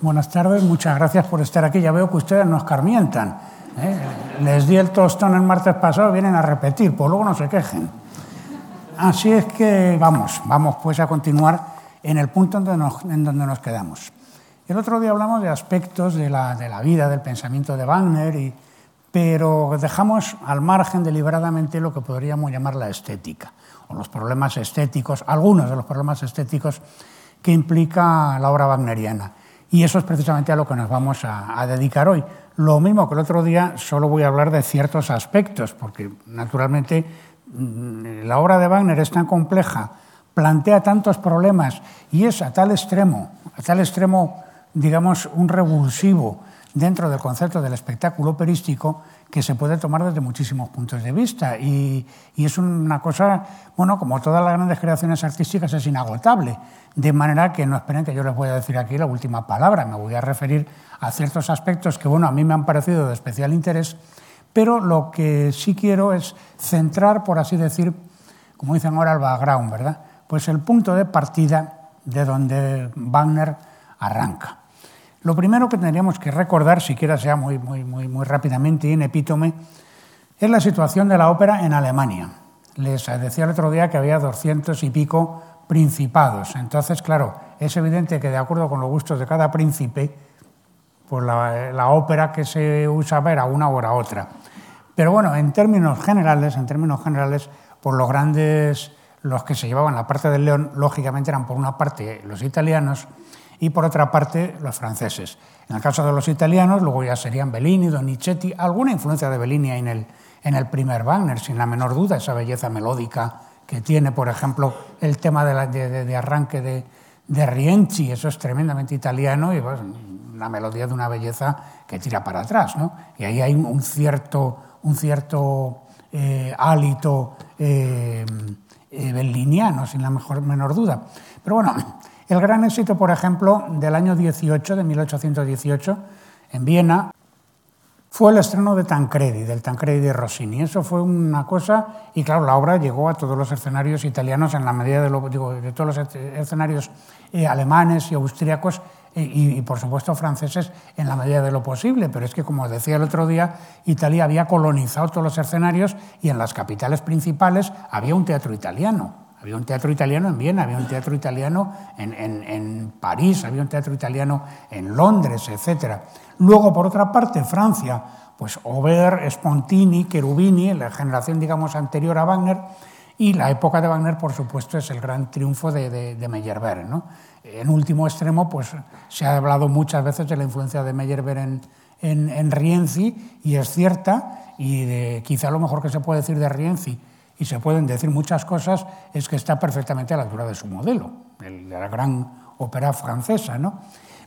Buenas tardes, muchas gracias por estar aquí. Ya veo que ustedes nos carmientan. ¿eh? Les di el tostón el martes pasado, vienen a repetir, pues luego no se quejen. Así es que vamos, vamos pues a continuar en el punto en donde nos, en donde nos quedamos. El otro día hablamos de aspectos de la, de la vida, del pensamiento de Wagner, y, pero dejamos al margen deliberadamente lo que podríamos llamar la estética, o los problemas estéticos, algunos de los problemas estéticos que implica la obra wagneriana. Y eso es precisamente a lo que nos vamos a, dedicar hoy. Lo mismo que el otro día, solo voy a hablar de ciertos aspectos, porque naturalmente mm, la obra de Wagner es tan compleja, plantea tantos problemas y es a tal extremo, a tal extremo, digamos, un revulsivo dentro del concepto del espectáculo operístico que se puede tomar desde muchísimos puntos de vista. Y, es una cosa, bueno, como todas las grandes creaciones artísticas, es inagotable. De manera que no esperen que yo les voy a decir aquí la última palabra. Me voy a referir a ciertos aspectos que, bueno, a mí me han parecido de especial interés, pero lo que sí quiero es centrar, por así decir, como dicen ahora, el background, ¿verdad? Pues el punto de partida de donde Wagner arranca. Lo primero que tendríamos que recordar, siquiera sea muy, muy, muy, muy rápidamente y en epítome, es la situación de la ópera en Alemania. Les decía el otro día que había doscientos y pico principados. Entonces, claro, es evidente que de acuerdo con los gustos de cada príncipe, pues la, ópera que se usa era una o era otra. Pero bueno, en términos generales, en términos generales, por los grandes, los que se llevaban la parte del león, lógicamente eran por una parte los italianos y por otra parte los franceses. En el caso de los italianos, luego ya serían Bellini, Donizetti, alguna influencia de Bellini en el, en el primer Wagner, sin la menor duda, esa belleza melódica que tiene, por ejemplo, el tema de, la, de, arranque de, de, Rienzi, eso es tremendamente italiano y pues, una melodía de una belleza que tira para atrás. ¿no? Y ahí hay un cierto, un cierto eh, hálito eh, eh, belliniano, sin la mejor, menor duda. Pero bueno, el gran éxito, por ejemplo, del año 18, de 1818, en Viena, fue el estreno de Tancredi, del Tancredi de Rossini. Eso fue una cosa, y claro, la obra llegó a todos los escenarios italianos en la medida de, lo, digo, de todos los escenarios eh, alemanes y austríacos eh, y, y, por supuesto, franceses en la medida de lo posible. Pero es que, como decía el otro día, Italia había colonizado todos los escenarios y en las capitales principales había un teatro italiano. Había un teatro italiano en Viena, había un teatro italiano en, en, en, París, había un teatro italiano en Londres, etc. Luego, por otra parte, Francia, pues Aubert, Spontini, Cherubini, la generación, digamos, anterior a Wagner, y la época de Wagner, por supuesto, es el gran triunfo de, de, de Meyerbeer. ¿no? En último extremo, pues se ha hablado muchas veces de la influencia de Meyerbeer en, en, en Rienzi, y es cierta, y de, quizá lo mejor que se puede decir de Rienzi y se pueden decir muchas cosas, es que está perfectamente a la altura de su modelo, el de la gran ópera francesa. ¿no?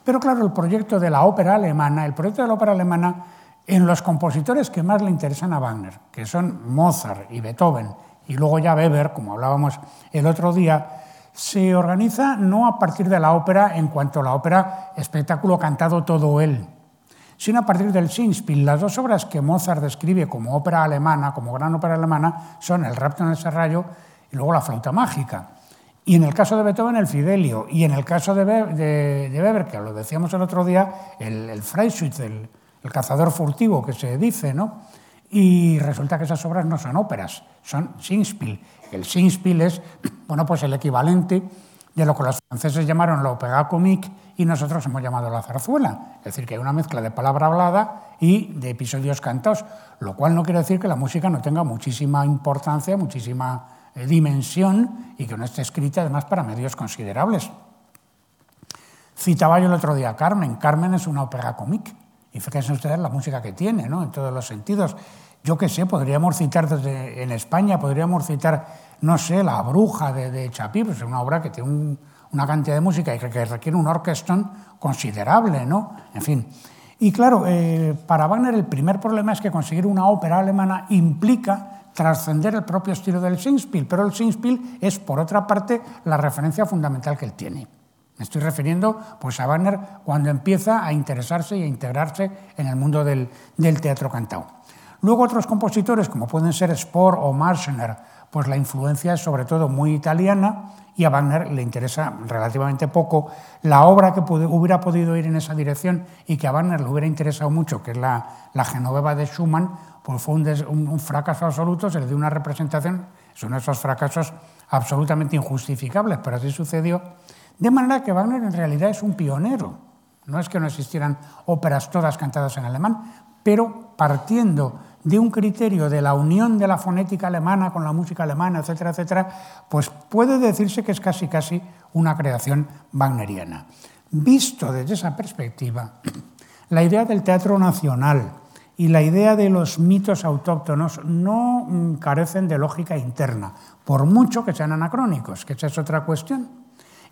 Pero claro, el proyecto de la ópera alemana, el proyecto de la ópera alemana, en los compositores que más le interesan a Wagner, que son Mozart y Beethoven, y luego ya Weber, como hablábamos el otro día, se organiza no a partir de la ópera en cuanto a la ópera espectáculo cantado todo él, sino a partir del Singspiel. Las dos obras que Mozart describe como ópera alemana, como gran ópera alemana, son El rapto en el serrallo y luego La flauta mágica. Y en el caso de Beethoven, el Fidelio. Y en el caso de, Be de, de Weber, que lo decíamos el otro día, el, el Freischütz, el, el, cazador furtivo que se dice, ¿no? Y resulta que esas obras no son óperas, son Singspiel. El Singspiel es, bueno, pues el equivalente de lo que los franceses llamaron la opéra comique y nosotros hemos llamado la zarzuela. Es decir, que hay una mezcla de palabra hablada y de episodios cantados, lo cual no quiere decir que la música no tenga muchísima importancia, muchísima eh, dimensión y que no esté escrita además para medios considerables. Citaba yo el otro día a Carmen. Carmen es una ópera comique y fíjense ustedes la música que tiene, ¿no? en todos los sentidos. Yo qué sé, podríamos citar desde en España, podríamos citar, no sé, La Bruja de, de Chapí, pues es una obra que tiene un, una cantidad de música y que, requiere un orquestón considerable, ¿no? En fin. Y claro, eh, para Wagner el primer problema es que conseguir una ópera alemana implica trascender el propio estilo del Singspiel, pero el Singspiel es, por otra parte, la referencia fundamental que él tiene. Me estoy refiriendo pues, a Wagner cuando empieza a interesarse y a integrarse en el mundo del, del teatro cantado. Luego otros compositores, como pueden ser Spohr o Marschner, pues la influencia es sobre todo muy italiana y a Wagner le interesa relativamente poco la obra que hubiera podido ir en esa dirección y que a Wagner le hubiera interesado mucho, que es la, la Genoveva de Schumann, pues fue un, un, fracaso absoluto, se le dio una representación, son esos fracasos absolutamente injustificables, pero así sucedió. De manera que Wagner en realidad es un pionero. No es que no existieran óperas todas cantadas en alemán, pero partiendo de un criterio de la unión de la fonética alemana con la música alemana, etcétera, etcétera, pues puede decirse que es casi casi una creación wagneriana. Visto desde esa perspectiva, la idea del teatro nacional y la idea de los mitos autóctonos no mm, carecen de lógica interna, por mucho que sean anacrónicos, que esa es otra cuestión.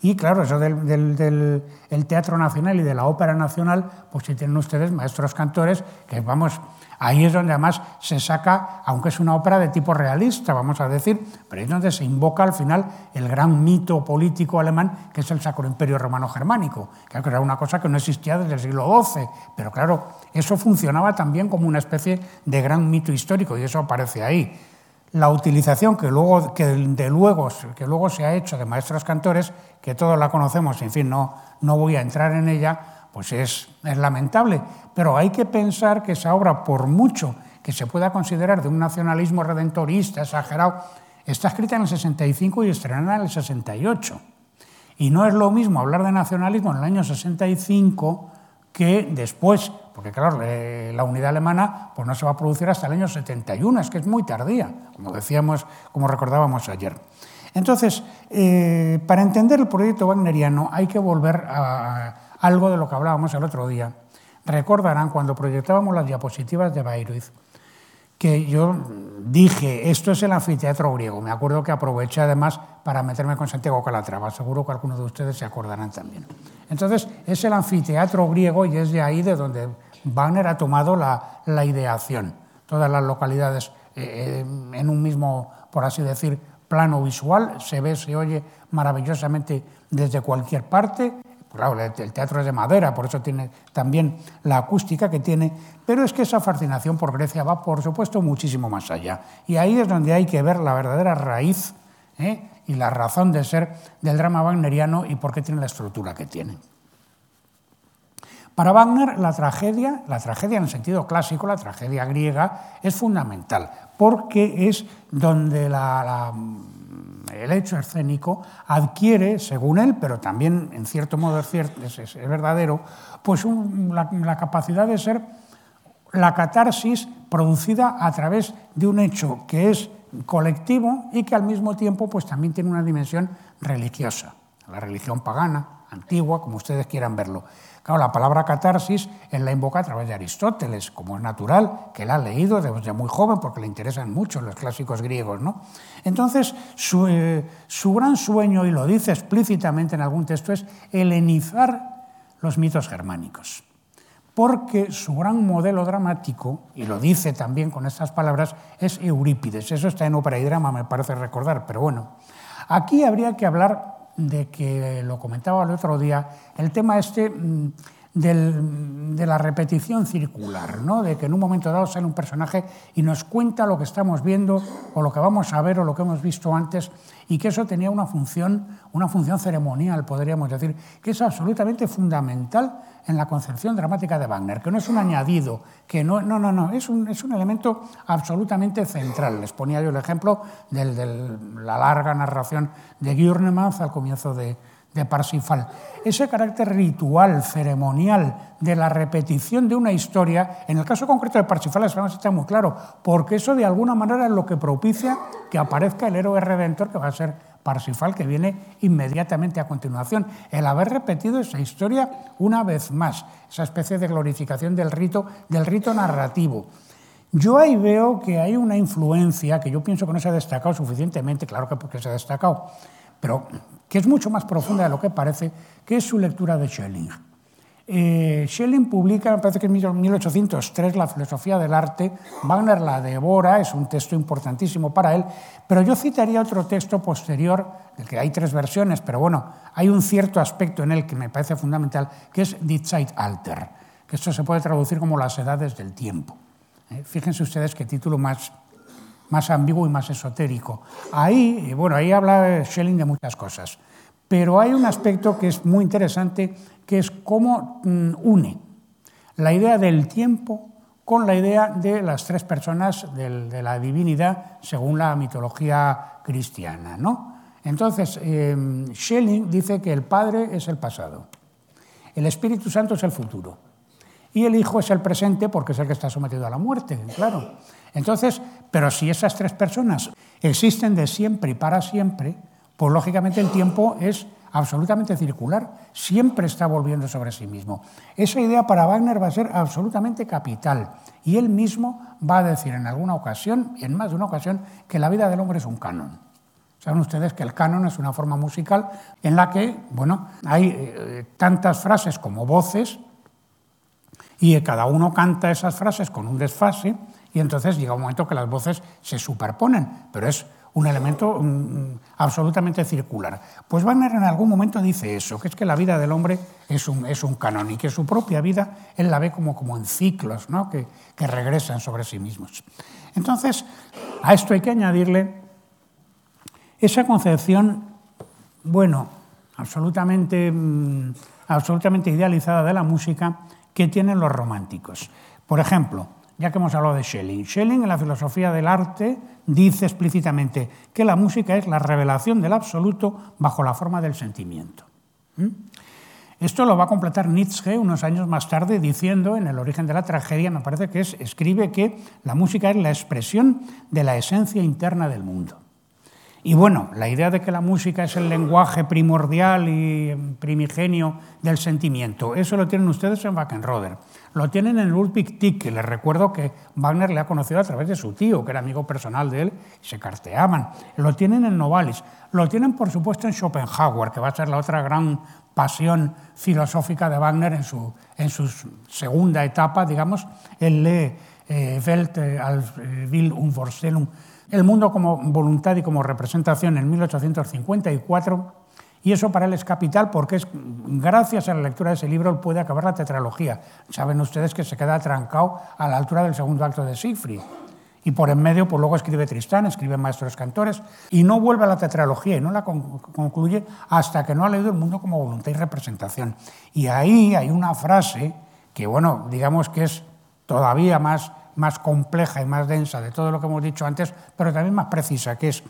Y claro, eso del, Teatro Nacional y de la Ópera Nacional, pues si tienen ustedes maestros cantores, que vamos, ahí es donde además se saca, aunque es una ópera de tipo realista, vamos a decir, pero ahí es donde se invoca al final el gran mito político alemán, que es el Sacro Imperio Romano Germánico, que era una cosa que no existía desde el siglo XII, pero claro, eso funcionaba también como una especie de gran mito histórico, y eso aparece ahí. La utilización que luego, que de luego, que luego se ha hecho de maestros cantores, que todos la conocemos, en fin, no, no voy a entrar en ella, pues es, lamentable. Pero hay que pensar que esa obra, por mucho que se pueda considerar de un nacionalismo redentorista exagerado, está escrita en el 65 y estrenada en el 68. Y no es lo mismo hablar de nacionalismo en el año 65 que después, porque claro, la unidad alemana pues no se va a producir hasta el año 71, es que es muy tardía, como decíamos, como recordábamos ayer. Entonces, eh, para entender el proyecto wagneriano hay que volver a algo de lo que hablábamos el otro día. Recordarán cuando proyectábamos las diapositivas de Bayreuth, que yo dije, esto es el anfiteatro griego. Me acuerdo que aproveché además para meterme con Santiago Calatrava. Seguro que algunos de ustedes se acordarán también. Entonces, es el anfiteatro griego y es de ahí de donde Wagner ha tomado la, la ideación. Todas las localidades eh, eh, en un mismo, por así decir, plano visual, se ve, se oye maravillosamente desde cualquier parte Claro, el teatro es de madera, por eso tiene también la acústica que tiene, pero es que esa fascinación por Grecia va, por supuesto, muchísimo más allá. Y ahí es donde hay que ver la verdadera raíz ¿eh? y la razón de ser del drama wagneriano y por qué tiene la estructura que tiene. Para Wagner, la tragedia, la tragedia en el sentido clásico, la tragedia griega, es fundamental, porque es donde la el hecho escénico adquiere, según él, pero también en cierto modo es, es, verdadero, pues la, capacidad de ser la catarsis producida a través de un hecho que es colectivo y que al mismo tiempo pues, también tiene una dimensión religiosa, la religión pagana, antigua, como ustedes quieran verlo. La palabra catarsis él la invoca a través de Aristóteles, como es natural, que él ha leído desde muy joven porque le interesan mucho los clásicos griegos. ¿no? Entonces, su, eh, su gran sueño, y lo dice explícitamente en algún texto, es helenizar los mitos germánicos porque su gran modelo dramático, y lo dice también con estas palabras, es Eurípides. Eso está en ópera y drama, me parece recordar, pero bueno. Aquí habría que hablar de que lo comentaba el otro día, el tema este mm, de la repetición circular, ¿no? de que en un momento dado sale un personaje y nos cuenta lo que estamos viendo o lo que vamos a ver o lo que hemos visto antes y que eso tenía una función, una función ceremonial, podríamos decir, que es absolutamente fundamental en la concepción dramática de Wagner, que no es un añadido, que no, no, no, no es, un, es un elemento absolutamente central. Les ponía yo el ejemplo de la larga narración de Gürnemans al comienzo de, de Parsifal. Ese carácter ritual, ceremonial, de la repetición de una historia, en el caso concreto de Parsifal está muy claro, porque eso de alguna manera es lo que propicia que aparezca el héroe redentor que va a ser Parsifal, que viene inmediatamente a continuación. El haber repetido esa historia una vez más, esa especie de glorificación del rito, del rito narrativo. Yo ahí veo que hay una influencia que yo pienso que no se ha destacado suficientemente, claro que porque se ha destacado, pero que es mucho más profunda de lo que parece, que es su lectura de Schelling. Eh, Schelling publica, me parece que en 1803, La filosofía del arte. Wagner la devora, es un texto importantísimo para él, pero yo citaría otro texto posterior, del que hay tres versiones, pero bueno, hay un cierto aspecto en él que me parece fundamental, que es Die Zeitalter, que esto se puede traducir como las edades del tiempo. ¿eh? Fíjense ustedes qué título más, más ambiguo y más esotérico. Ahí, bueno, ahí habla Schelling de muchas cosas, pero hay un aspecto que es muy interesante, que es cómo mm, une la idea del tiempo con la idea de las tres personas de la divinidad según la mitología cristiana. ¿no? Entonces, eh, Schelling dice que el Padre es el pasado, el Espíritu Santo es el futuro y el Hijo es el presente porque es el que está sometido a la muerte, claro. Entonces, pero si esas tres personas existen de siempre y para siempre, pues lógicamente el tiempo es absolutamente circular, siempre está volviendo sobre sí mismo. Esa idea para Wagner va a ser absolutamente capital y él mismo va a decir en alguna ocasión, en más de una ocasión, que la vida del hombre es un canon. Saben ustedes que el canon es una forma musical en la que, bueno, hay eh, tantas frases como voces y cada uno canta esas frases con un desfase y entonces llega un momento que las voces se superponen, pero es un elemento mm, mm, absolutamente circular. Pues Wagner en algún momento dice eso, que es que la vida del hombre es un, es un canon y que su propia vida él la ve como, como en ciclos ¿no? que, que regresan sobre sí mismos. Entonces, a esto hay que añadirle esa concepción, bueno, absolutamente, mm, absolutamente idealizada de la música que tienen los románticos. Por ejemplo, ya que hemos hablado de Schelling. Schelling en la filosofía del arte dice explícitamente que la música es la revelación del absoluto bajo la forma del sentimiento. ¿Mm? Esto lo va a completar Nietzsche unos años más tarde diciendo en El origen de la tragedia, me parece que es, escribe que la música es la expresión de la esencia interna del mundo. Y bueno, la idea de que la música es el lenguaje primordial y primigenio del sentimiento, eso lo tienen ustedes en Wackenroder. Lo tienen en Ludwig Tieck, que les recuerdo que Wagner le ha conocido a través de su tío, que era amigo personal de él, y se carteaban. Lo tienen en Novalis. Lo tienen, por supuesto, en Schopenhauer, que va a ser la otra gran pasión filosófica de Wagner en su, en su segunda etapa, digamos. Él lee eh, Welt eh, als Will und Vorstellung el mundo como voluntad y como representación en 1854, y eso para él es capital porque es gracias a la lectura de ese libro puede acabar la tetralogía. Saben ustedes que se queda trancado a la altura del segundo acto de Siegfried. Y por en medio, pues luego escribe Tristán, escribe Maestros Cantores, y no vuelve a la tetralogía y no la concluye hasta que no ha leído el mundo como voluntad y representación. Y ahí hay una frase que, bueno, digamos que es todavía más más compleja y más densa de todo lo que hemos dicho antes, pero también más precisa, que es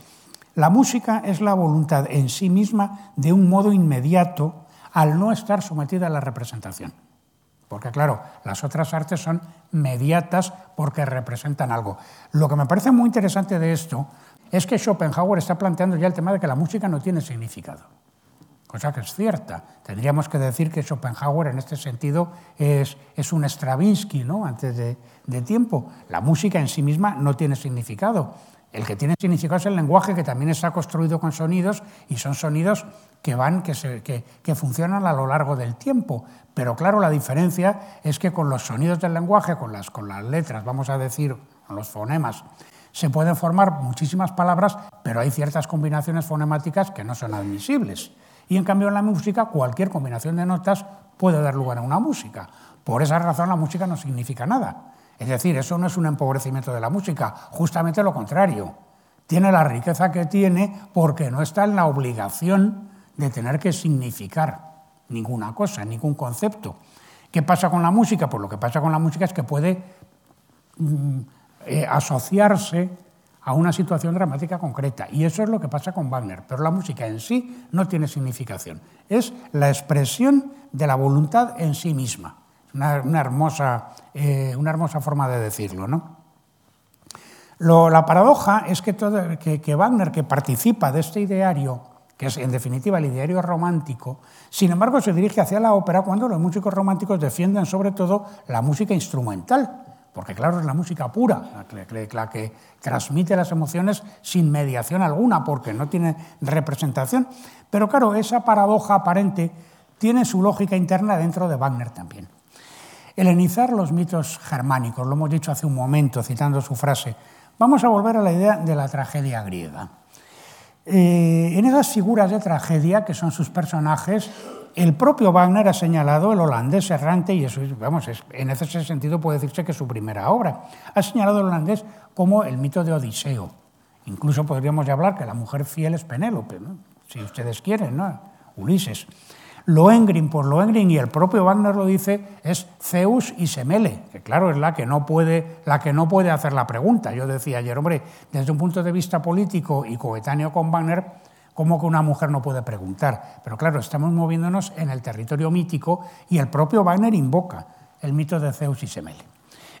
la música es la voluntad en sí misma de un modo inmediato al no estar sometida a la representación. Porque claro, las otras artes son mediatas porque representan algo. Lo que me parece muy interesante de esto es que Schopenhauer está planteando ya el tema de que la música no tiene significado cosa que es cierta. Tendríamos que decir que Schopenhauer en este sentido es, es un Stravinsky ¿no? antes de, de, tiempo. La música en sí misma no tiene significado. El que tiene significado es el lenguaje que también está construido con sonidos y son sonidos que van, que, se, que, que funcionan a lo largo del tiempo. Pero claro, la diferencia es que con los sonidos del lenguaje, con las, con las letras, vamos a decir, con los fonemas, se pueden formar muchísimas palabras, pero hay ciertas combinaciones fonemáticas que no son admisibles. Y en cambio en la música cualquier combinación de notas puede dar lugar a una música. Por esa razón la música no significa nada. Es decir, eso no es un empobrecimiento de la música, justamente lo contrario. Tiene la riqueza que tiene porque no está en la obligación de tener que significar ninguna cosa, ningún concepto. ¿Qué pasa con la música? Pues lo que pasa con la música es que puede mm, eh, asociarse a una situación dramática concreta. Y eso es lo que pasa con Wagner. Pero la música en sí no tiene significación. Es la expresión de la voluntad en sí misma. Una, una hermosa, eh, una hermosa forma de decirlo. ¿no? Lo, la paradoja es que, todo, que, que Wagner, que participa de este ideario, que es en definitiva el ideario romántico, sin embargo se dirige hacia la ópera cuando los músicos románticos defienden sobre todo la música instrumental porque claro, es la música pura, la que, transmite las emociones sin mediación alguna, porque no tiene representación. Pero claro, esa paradoja aparente tiene su lógica interna dentro de Wagner también. Helenizar los mitos germánicos, lo hemos dicho hace un momento, citando su frase. Vamos a volver a la idea de la tragedia griega. Eh, en esas figuras de tragedia, que son sus personajes, El propio Wagner ha señalado el holandés errante, y eso, vamos, en ese sentido puede decirse que es su primera obra. Ha señalado el holandés como el mito de Odiseo. Incluso podríamos hablar que la mujer fiel es Penélope, si ustedes quieren, ¿no? Ulises. Lohengrin, por Lohengrin, y el propio Wagner lo dice, es Zeus y Semele, que claro, es la que, no puede, la que no puede hacer la pregunta. Yo decía ayer, hombre, desde un punto de vista político y coetáneo con Wagner, ¿cómo que una mujer no puede preguntar? Pero claro, estamos moviéndonos en el territorio mítico y el propio Wagner invoca el mito de Zeus y Semele.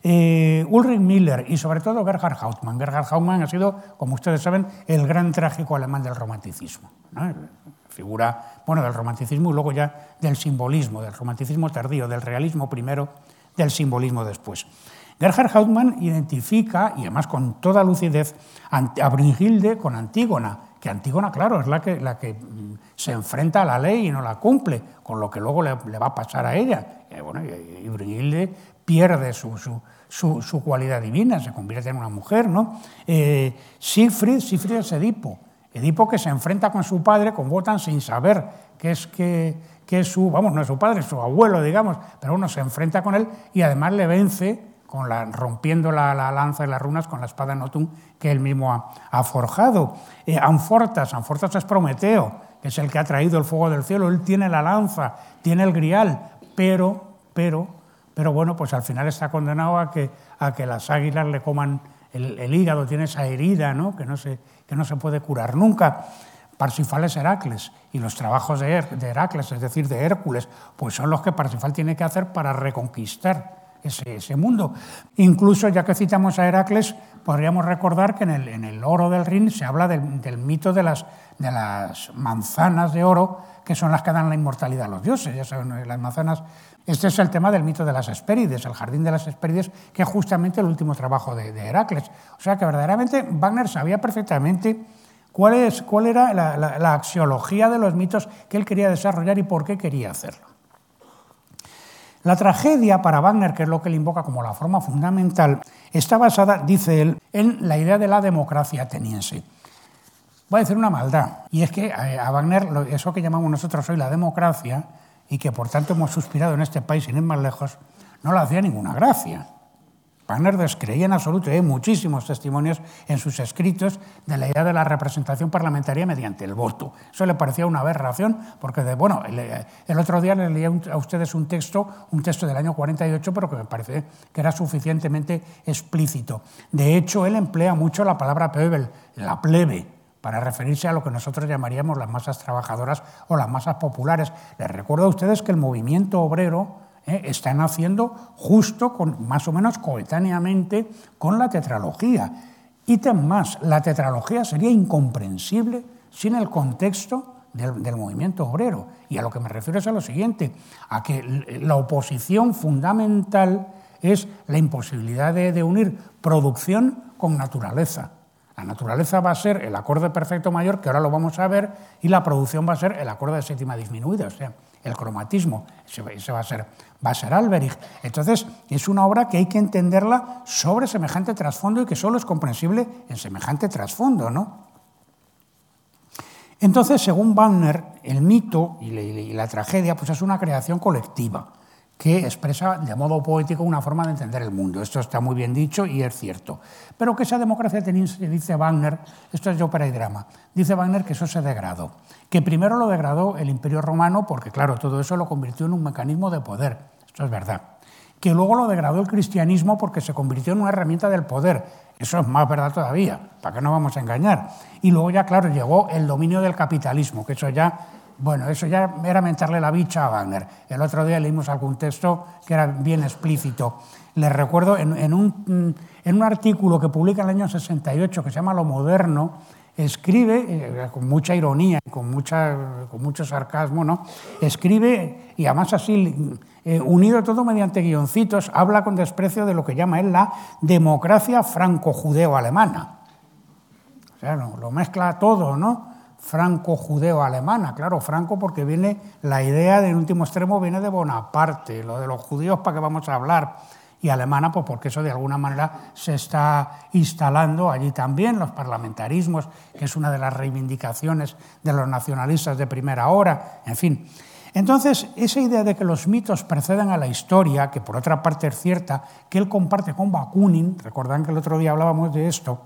Eh, Ulrich Miller y sobre todo Gerhard Hauptmann. Gerhard Hauptmann ha sido, como ustedes saben, el gran trágico alemán del romanticismo. Figura bueno, del romanticismo y luego ya del simbolismo, del romanticismo tardío, del realismo primero, del simbolismo después. Gerhard Hauptmann identifica, y además con toda lucidez, a Brunhilde con Antígona, que Antígona, claro, es la que, la que mm, se enfrenta a la ley y no la cumple, con lo que luego le, va a pasar a ella. Y, bueno, y pierde su, su, su, cualidad divina, se convierte en una mujer. ¿no? Eh, Siegfried, Siegfried es Edipo. Edipo que se enfrenta con su padre, con Wotan, sin saber que es, que, es su, vamos, no es su padre, es su abuelo, digamos, pero uno se enfrenta con él y además le vence la, rompiendo la, lanza y las runas con la espada Notum que él mismo ha, forjado. Eh, Anfortas, Anfortas es Prometeo, que es el que ha traído el fuego del cielo, él tiene la lanza, tiene el grial, pero, pero pero bueno, pues al final está condenado a que, a que las águilas le coman el, hígado, tiene esa herida ¿no? Que, no se, que no se puede curar nunca. Parsifal es Heracles y los trabajos de, Heracles, es decir, de Hércules, pues son los que Parsifal tiene que hacer para reconquistar ese, ese mundo. Incluso, ya que citamos a Heracles, podríamos recordar que en el, en el oro del Rin se habla del, mito de las, de las manzanas de oro, que son las que dan la inmortalidad a los dioses. Ya saben, las manzanas este es el tema del mito de las Hespérides, el jardín de las Hespérides, que es justamente el último trabajo de, Heracles. O sea que verdaderamente Wagner sabía perfectamente cuál, es, cuál era la, axiología de los mitos que él quería desarrollar y por qué quería hacerlo. La tragedia para Wagner, que es lo que él invoca como la forma fundamental, está basada, dice él, en la idea de la democracia ateniense. Voy a decir una maldad, y es que eh, a Wagner, eso que llamamos nosotros hoy la democracia, y que por tanto hemos suspirado en este país sin ir más lejos, no le hacía ninguna gracia. Wagner descreía en absoluto, hay muchísimos testimonios en sus escritos de la idea de la representación parlamentaria mediante el voto. Eso le parecía una aberración, porque, bueno, el, otro día le leí a ustedes un texto, un texto del año 48, pero que me parece que era suficientemente explícito. De hecho, él emplea mucho la palabra Pebel, la plebe, para referirse a lo que nosotros llamaríamos las masas trabajadoras o las masas populares. Les recuerdo a ustedes que el movimiento obrero eh, está naciendo justo, más o menos coetáneamente, con la tetralogía. Ítem más, la tetralogía sería incomprensible sin el contexto del, movimiento obrero. Y a lo que me refiero es a lo siguiente, a que la oposición fundamental es la imposibilidad de unir producción con naturaleza. La naturaleza va a ser el acorde perfecto mayor, que ahora lo vamos a ver, y la producción va a ser el acorde de séptima disminuida, o sea, el cromatismo, ese va a ser, va a ser Alberich. Entonces, es una obra que hay que entenderla sobre semejante trasfondo y que solo es comprensible en semejante trasfondo, ¿no? Entonces, según Wagner, el mito y la tragedia pues es una creación colectiva que expresa de modo poético una forma de entender el mundo. Esto está muy bien dicho y es cierto. Pero que esa democracia dice Wagner, esto es de ópera y drama, dice Wagner que eso se degradó. Que primero lo degradó el Imperio Romano, porque claro, todo eso lo convirtió en un mecanismo de poder. Esto es verdad. Que luego lo degradó el cristianismo porque se convirtió en una herramienta del poder. Eso es más verdad todavía, ¿para qué no vamos a engañar? Y luego ya, claro, llegó el dominio del capitalismo, que eso ya bueno, eso ya era mentarle la bicha a Wagner. El otro día leímos algún texto que era bien explícito. Les recuerdo en, un, en un, artículo que publica en el año 68 que se llama Lo Moderno, escribe, eh, con mucha ironía, con, con mucho sarcasmo, ¿no? escribe, y además así, eh, unido todo mediante guioncitos, habla con desprecio de lo que llama él la democracia franco-judeo-alemana. O sea, lo mezcla todo, ¿no? Franco-judeo-alemana. Claro, franco porque viene, la idea del último extremo viene de Bonaparte, lo de los judíos para qué vamos a hablar, y alemana pues porque eso de alguna manera se está instalando allí también, los parlamentarismos, que es una de las reivindicaciones de los nacionalistas de primera hora, en fin. Entonces, esa idea de que los mitos preceden a la historia, que por otra parte es cierta, que él comparte con Bakunin, recordan que el otro día hablábamos de esto,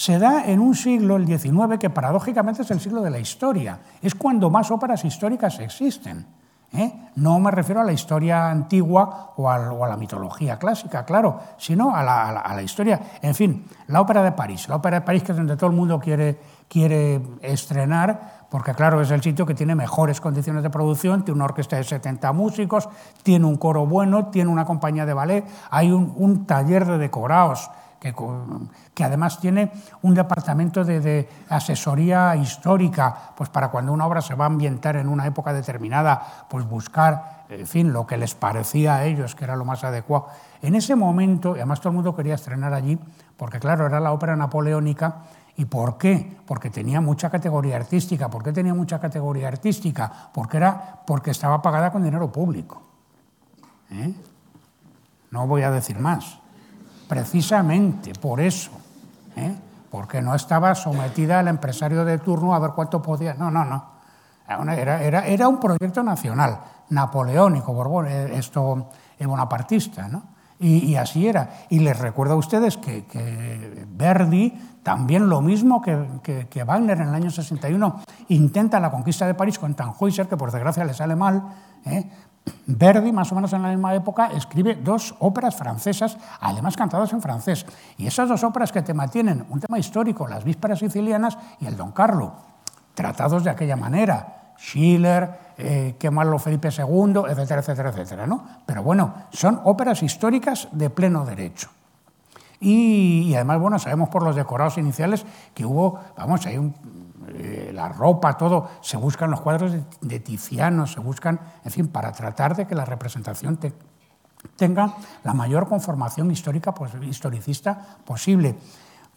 se da en un siglo, el XIX, que paradójicamente es el siglo de la historia. Es cuando más óperas históricas existen. ¿eh? No me refiero a la historia antigua o a, la mitología clásica, claro, sino a la, historia. En fin, la ópera de París. La ópera de París, que es donde todo el mundo quiere, estrenar, porque claro, es el sitio que tiene mejores condiciones de producción, tiene una orquesta de 70 músicos, tiene un coro bueno, tiene una compañía de ballet, hay un taller de decorados que, además tiene un departamento de, asesoría histórica, pues para cuando una obra se va a ambientar en una época determinada, pues buscar, en fin, lo que les parecía a ellos que era lo más adecuado. En ese momento, y además todo el mundo quería estrenar allí, porque claro, era la ópera napoleónica, ¿Y por qué? Porque tenía mucha categoría artística. ¿Por qué tenía mucha categoría artística? Porque, era, porque estaba pagada con dinero público. ¿Eh? No voy a decir más precisamente por eso, ¿eh? porque no estaba sometida al empresario de turno a ver cuánto podía. No, no, no. Era, un proyecto nacional, napoleónico, Borbón, eh, esto es bonapartista, ¿no? Y, así era. Y les recuerdo a ustedes que, Verdi, también lo mismo que, que, Wagner en el año 61, intenta la conquista de París con Tannhäuser, que por desgracia le sale mal, ¿eh? Verdi, más o menos en la misma época, escribe dos óperas francesas, además cantadas en francés. Y esas dos óperas que tema tienen un tema histórico, las vísperas sicilianas y el Don Carlo, tratados de aquella manera. Schiller, eh, qué malo Felipe II, etcétera, etcétera, etcétera. ¿no? Pero bueno, son óperas históricas de pleno derecho. Y, y, además, bueno, sabemos por los decorados iniciales que hubo, vamos, hay un, eh, la ropa, todo, se buscan los cuadros de, Tiziano, se buscan, en fin, para tratar de que la representación tenga la mayor conformación histórica, pues, historicista posible.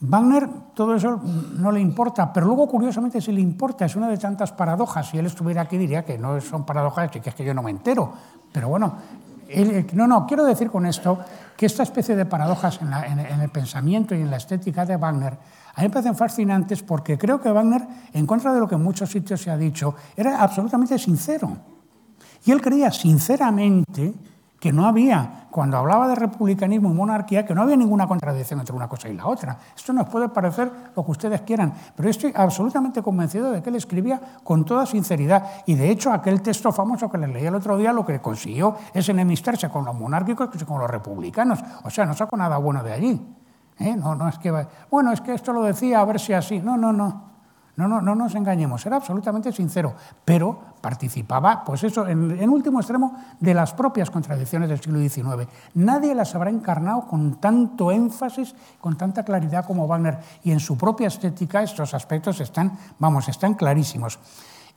Wagner todo eso no le importa, pero luego curiosamente sí le importa, es una de tantas paradojas. Si él estuviera aquí diría que no son paradojas, que es que yo no me entero. Pero bueno, no, no, quiero decir con esto que esta especie de paradojas en, en el pensamiento y en la estética de Wagner a mí me parecen fascinantes porque creo que Wagner, en contra de lo que en muchos sitios se ha dicho, era absolutamente sincero. Y él creía sinceramente que no había, cuando hablaba de republicanismo y monarquía, que no había ninguna contradicción entre una cosa y la otra. Esto nos puede parecer lo que ustedes quieran, pero estoy absolutamente convencido de que él escribía con toda sinceridad. Y de hecho, aquel texto famoso que les leí el otro día lo que consiguió es enemistarse con los monárquicos y con los republicanos. O sea, no sacó nada bueno de allí. ¿Eh? No, no es que, bueno, es que esto lo decía a ver si así. No, no, no. No, no, no nos engañemos, era absolutamente sincero, pero participaba, pues eso, en, en, último extremo, de las propias contradicciones del siglo XIX. Nadie las habrá encarnado con tanto énfasis, con tanta claridad como Wagner, y en su propia estética estos aspectos están, vamos, están clarísimos.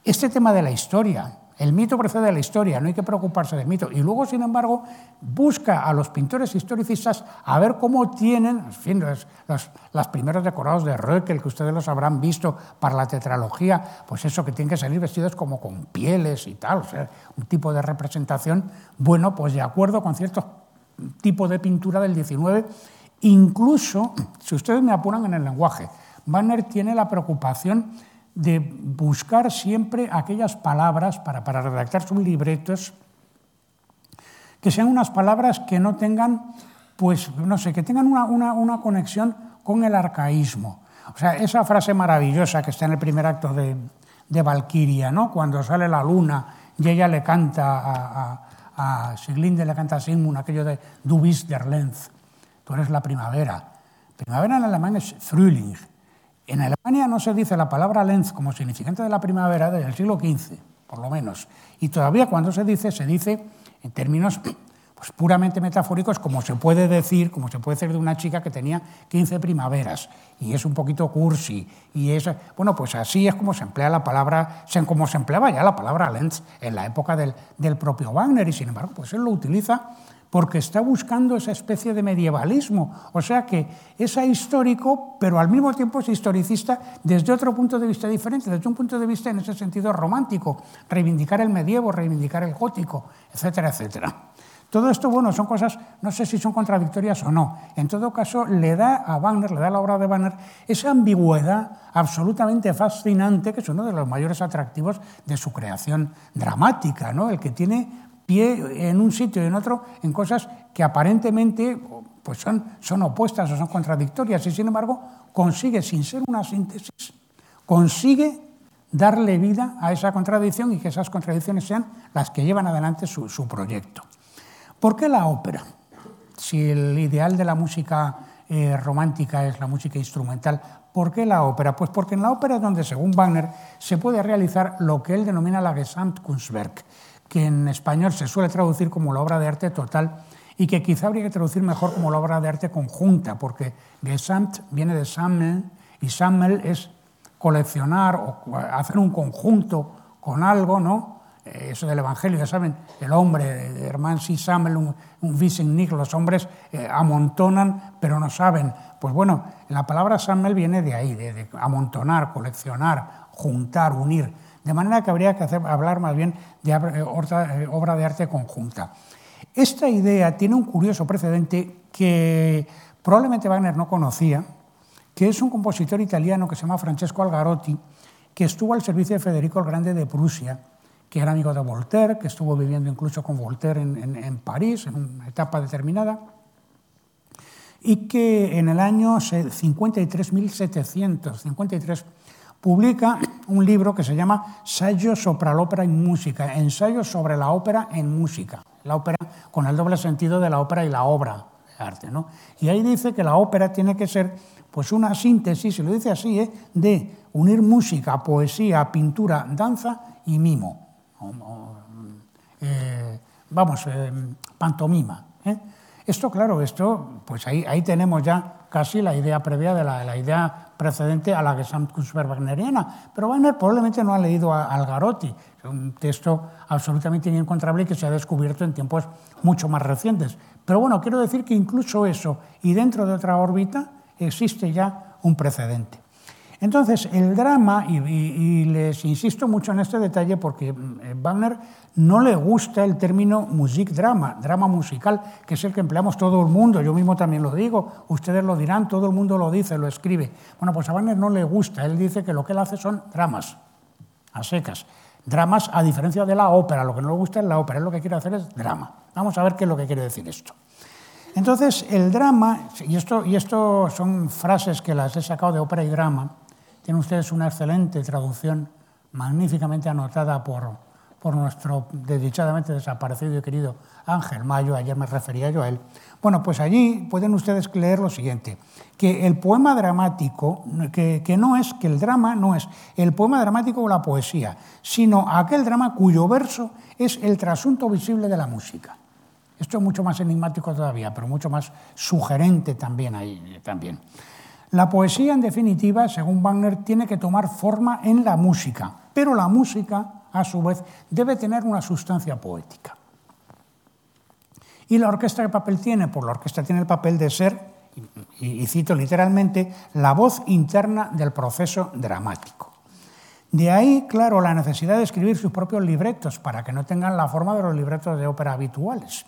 Este tema de la historia, el mito precede a la historia, no hay que preocuparse del mito. Y luego, sin embargo, busca a los pintores historicistas a ver cómo tienen, en fin, los, los, primeros decorados de Röckel, que ustedes los habrán visto para la tetralogía, pues eso, que tienen que salir vestidos como con pieles y tal, o sea, un tipo de representación, bueno, pues de acuerdo con ciertos tipos de pintura del 19, incluso, si ustedes me apuran en el lenguaje, Banner tiene la preocupación de buscar siempre aquellas palabras para, para redactar sus libretos que sean unas palabras que no tengan, pues, no sé, que tengan una, una, una conexión con el arcaísmo. O sea, esa frase maravillosa que está en el primer acto de, de Valquiria, ¿no? cuando sale la luna y ella le canta a, a, a Siglinde, le canta a Sigmund aquello de Du bist der Lenz, tú eres la primavera. Primavera en alemán es Frühling, en Alemania no se dice la palabra Lenz como significante de la primavera desde el siglo XV, por lo menos. Y todavía cuando se dice, se dice en términos pues, puramente metafóricos, como se puede decir, como se puede decir de una chica que tenía 15 primaveras. Y es un poquito cursi. Y es, bueno, pues así es como se emplea la palabra, como se empleaba ya la palabra Lenz en la época del, del propio Wagner. Y sin embargo, pues él lo utiliza porque está buscando esa especie de medievalismo. O sea que es histórico, pero al mismo tiempo es historicista desde otro punto de vista diferente, desde un punto de vista en ese sentido romántico, reivindicar el medievo, reivindicar el gótico, etcétera, etcétera. Todo esto, bueno, son cosas, no sé si son contradictorias o no. En todo caso, le da a Wagner, le da a la obra de Wagner, esa ambigüedad absolutamente fascinante, que es uno de los mayores atractivos de su creación dramática, ¿no? El que tiene pie en un sitio y en otro en cosas que aparentemente pues son, son opuestas o son contradictorias y sin embargo consigue, sin ser una síntesis, consigue darle vida a esa contradicción y que esas contradicciones sean las que llevan adelante su, su proyecto. ¿Por qué la ópera? Si el ideal de la música eh, romántica es la música instrumental, ¿por qué la ópera? Pues porque en la ópera es donde, según Wagner, se puede realizar lo que él denomina la Gesamtkunstwerk, que en español se suele traducir como la obra de arte total y que quizá habría que traducir mejor como la obra de arte conjunta, porque Gesamt viene de Sammeln y Sammel es coleccionar o hacer un conjunto con algo, ¿no? Eh, eso del Evangelio, ya saben, el hombre, de Hermann si Samuel, un, un los hombres eh, amontonan pero no saben. Pues bueno, la palabra Samuel viene de ahí, de, amontonar, coleccionar, juntar, unir. De manera que habría que hablar más bien de eh, obra de arte conjunta. Esta idea tiene un curioso precedente que probablemente Wagner no conocía, que es un compositor italiano que se llama Francesco Algarotti, que estuvo al servicio de Federico el Grande de Prusia que era amigo de Voltaire, que estuvo viviendo incluso con Voltaire en, París en una etapa determinada, y que en el año 53.753 publica un libro que se llama Ensayos sobre la ópera en música, ensayos sobre la ópera en música, la ópera con el doble sentido de la ópera y la obra de arte. ¿no? Y ahí dice que la ópera tiene que ser pues una síntesis, y lo dice así, ¿eh? de unir música, poesía, pintura, danza y mimo. Eh, vamos, eh, pantomima. ¿eh? Esto, claro, esto, pues ahí, ahí tenemos ya casi la idea previa de la, idea precedente a la Gesamtkunstwerk wagneriana. Pero Wagner probablemente no ha leído a Algarotti, un texto absolutamente inencontrable que se ha descubierto en tiempos mucho más recientes. Pero bueno, quiero decir que incluso eso y dentro de otra órbita existe ya un precedente. Entonces, el drama, y, les insisto mucho en este detalle porque eh, Wagner no le gusta el término Musikdrama, drama musical, que es el que empleamos todo el mundo, yo mismo también lo digo, ustedes lo dirán, todo el mundo lo dice, lo escribe. Bueno, pues a Wagner no le gusta, él dice que lo que él hace son dramas, a secas. Dramas a diferencia de la ópera, lo que no le gusta es la ópera, él lo que quiere hacer es drama. Vamos a ver qué es lo que quiere decir esto. Entonces, el drama, y esto, y esto son frases que las he sacado de ópera y drama, tienen ustedes una excelente traducción, magníficamente anotada por, por nuestro desdichadamente desaparecido y querido Ángel Mayo, ayer me refería yo a él. Bueno, pues allí pueden ustedes leer lo siguiente, que el poema dramático, que, que, no es, que el drama no es el poema dramático o la poesía, sino aquel drama cuyo verso es el trasunto visible de la música. Esto es mucho más enigmático todavía, pero mucho más sugerente también ahí también. La poesía, en definitiva, según Wagner, tiene que tomar forma en la música, pero la música, a su vez, debe tener una sustancia poética. ¿Y la orquesta qué papel tiene? Pues la orquesta tiene el papel de ser, y, cito literalmente, la voz interna del proceso dramático. De ahí, claro, la necesidad de escribir sus propios libretos para que no tengan la forma de los libretos de ópera habituales.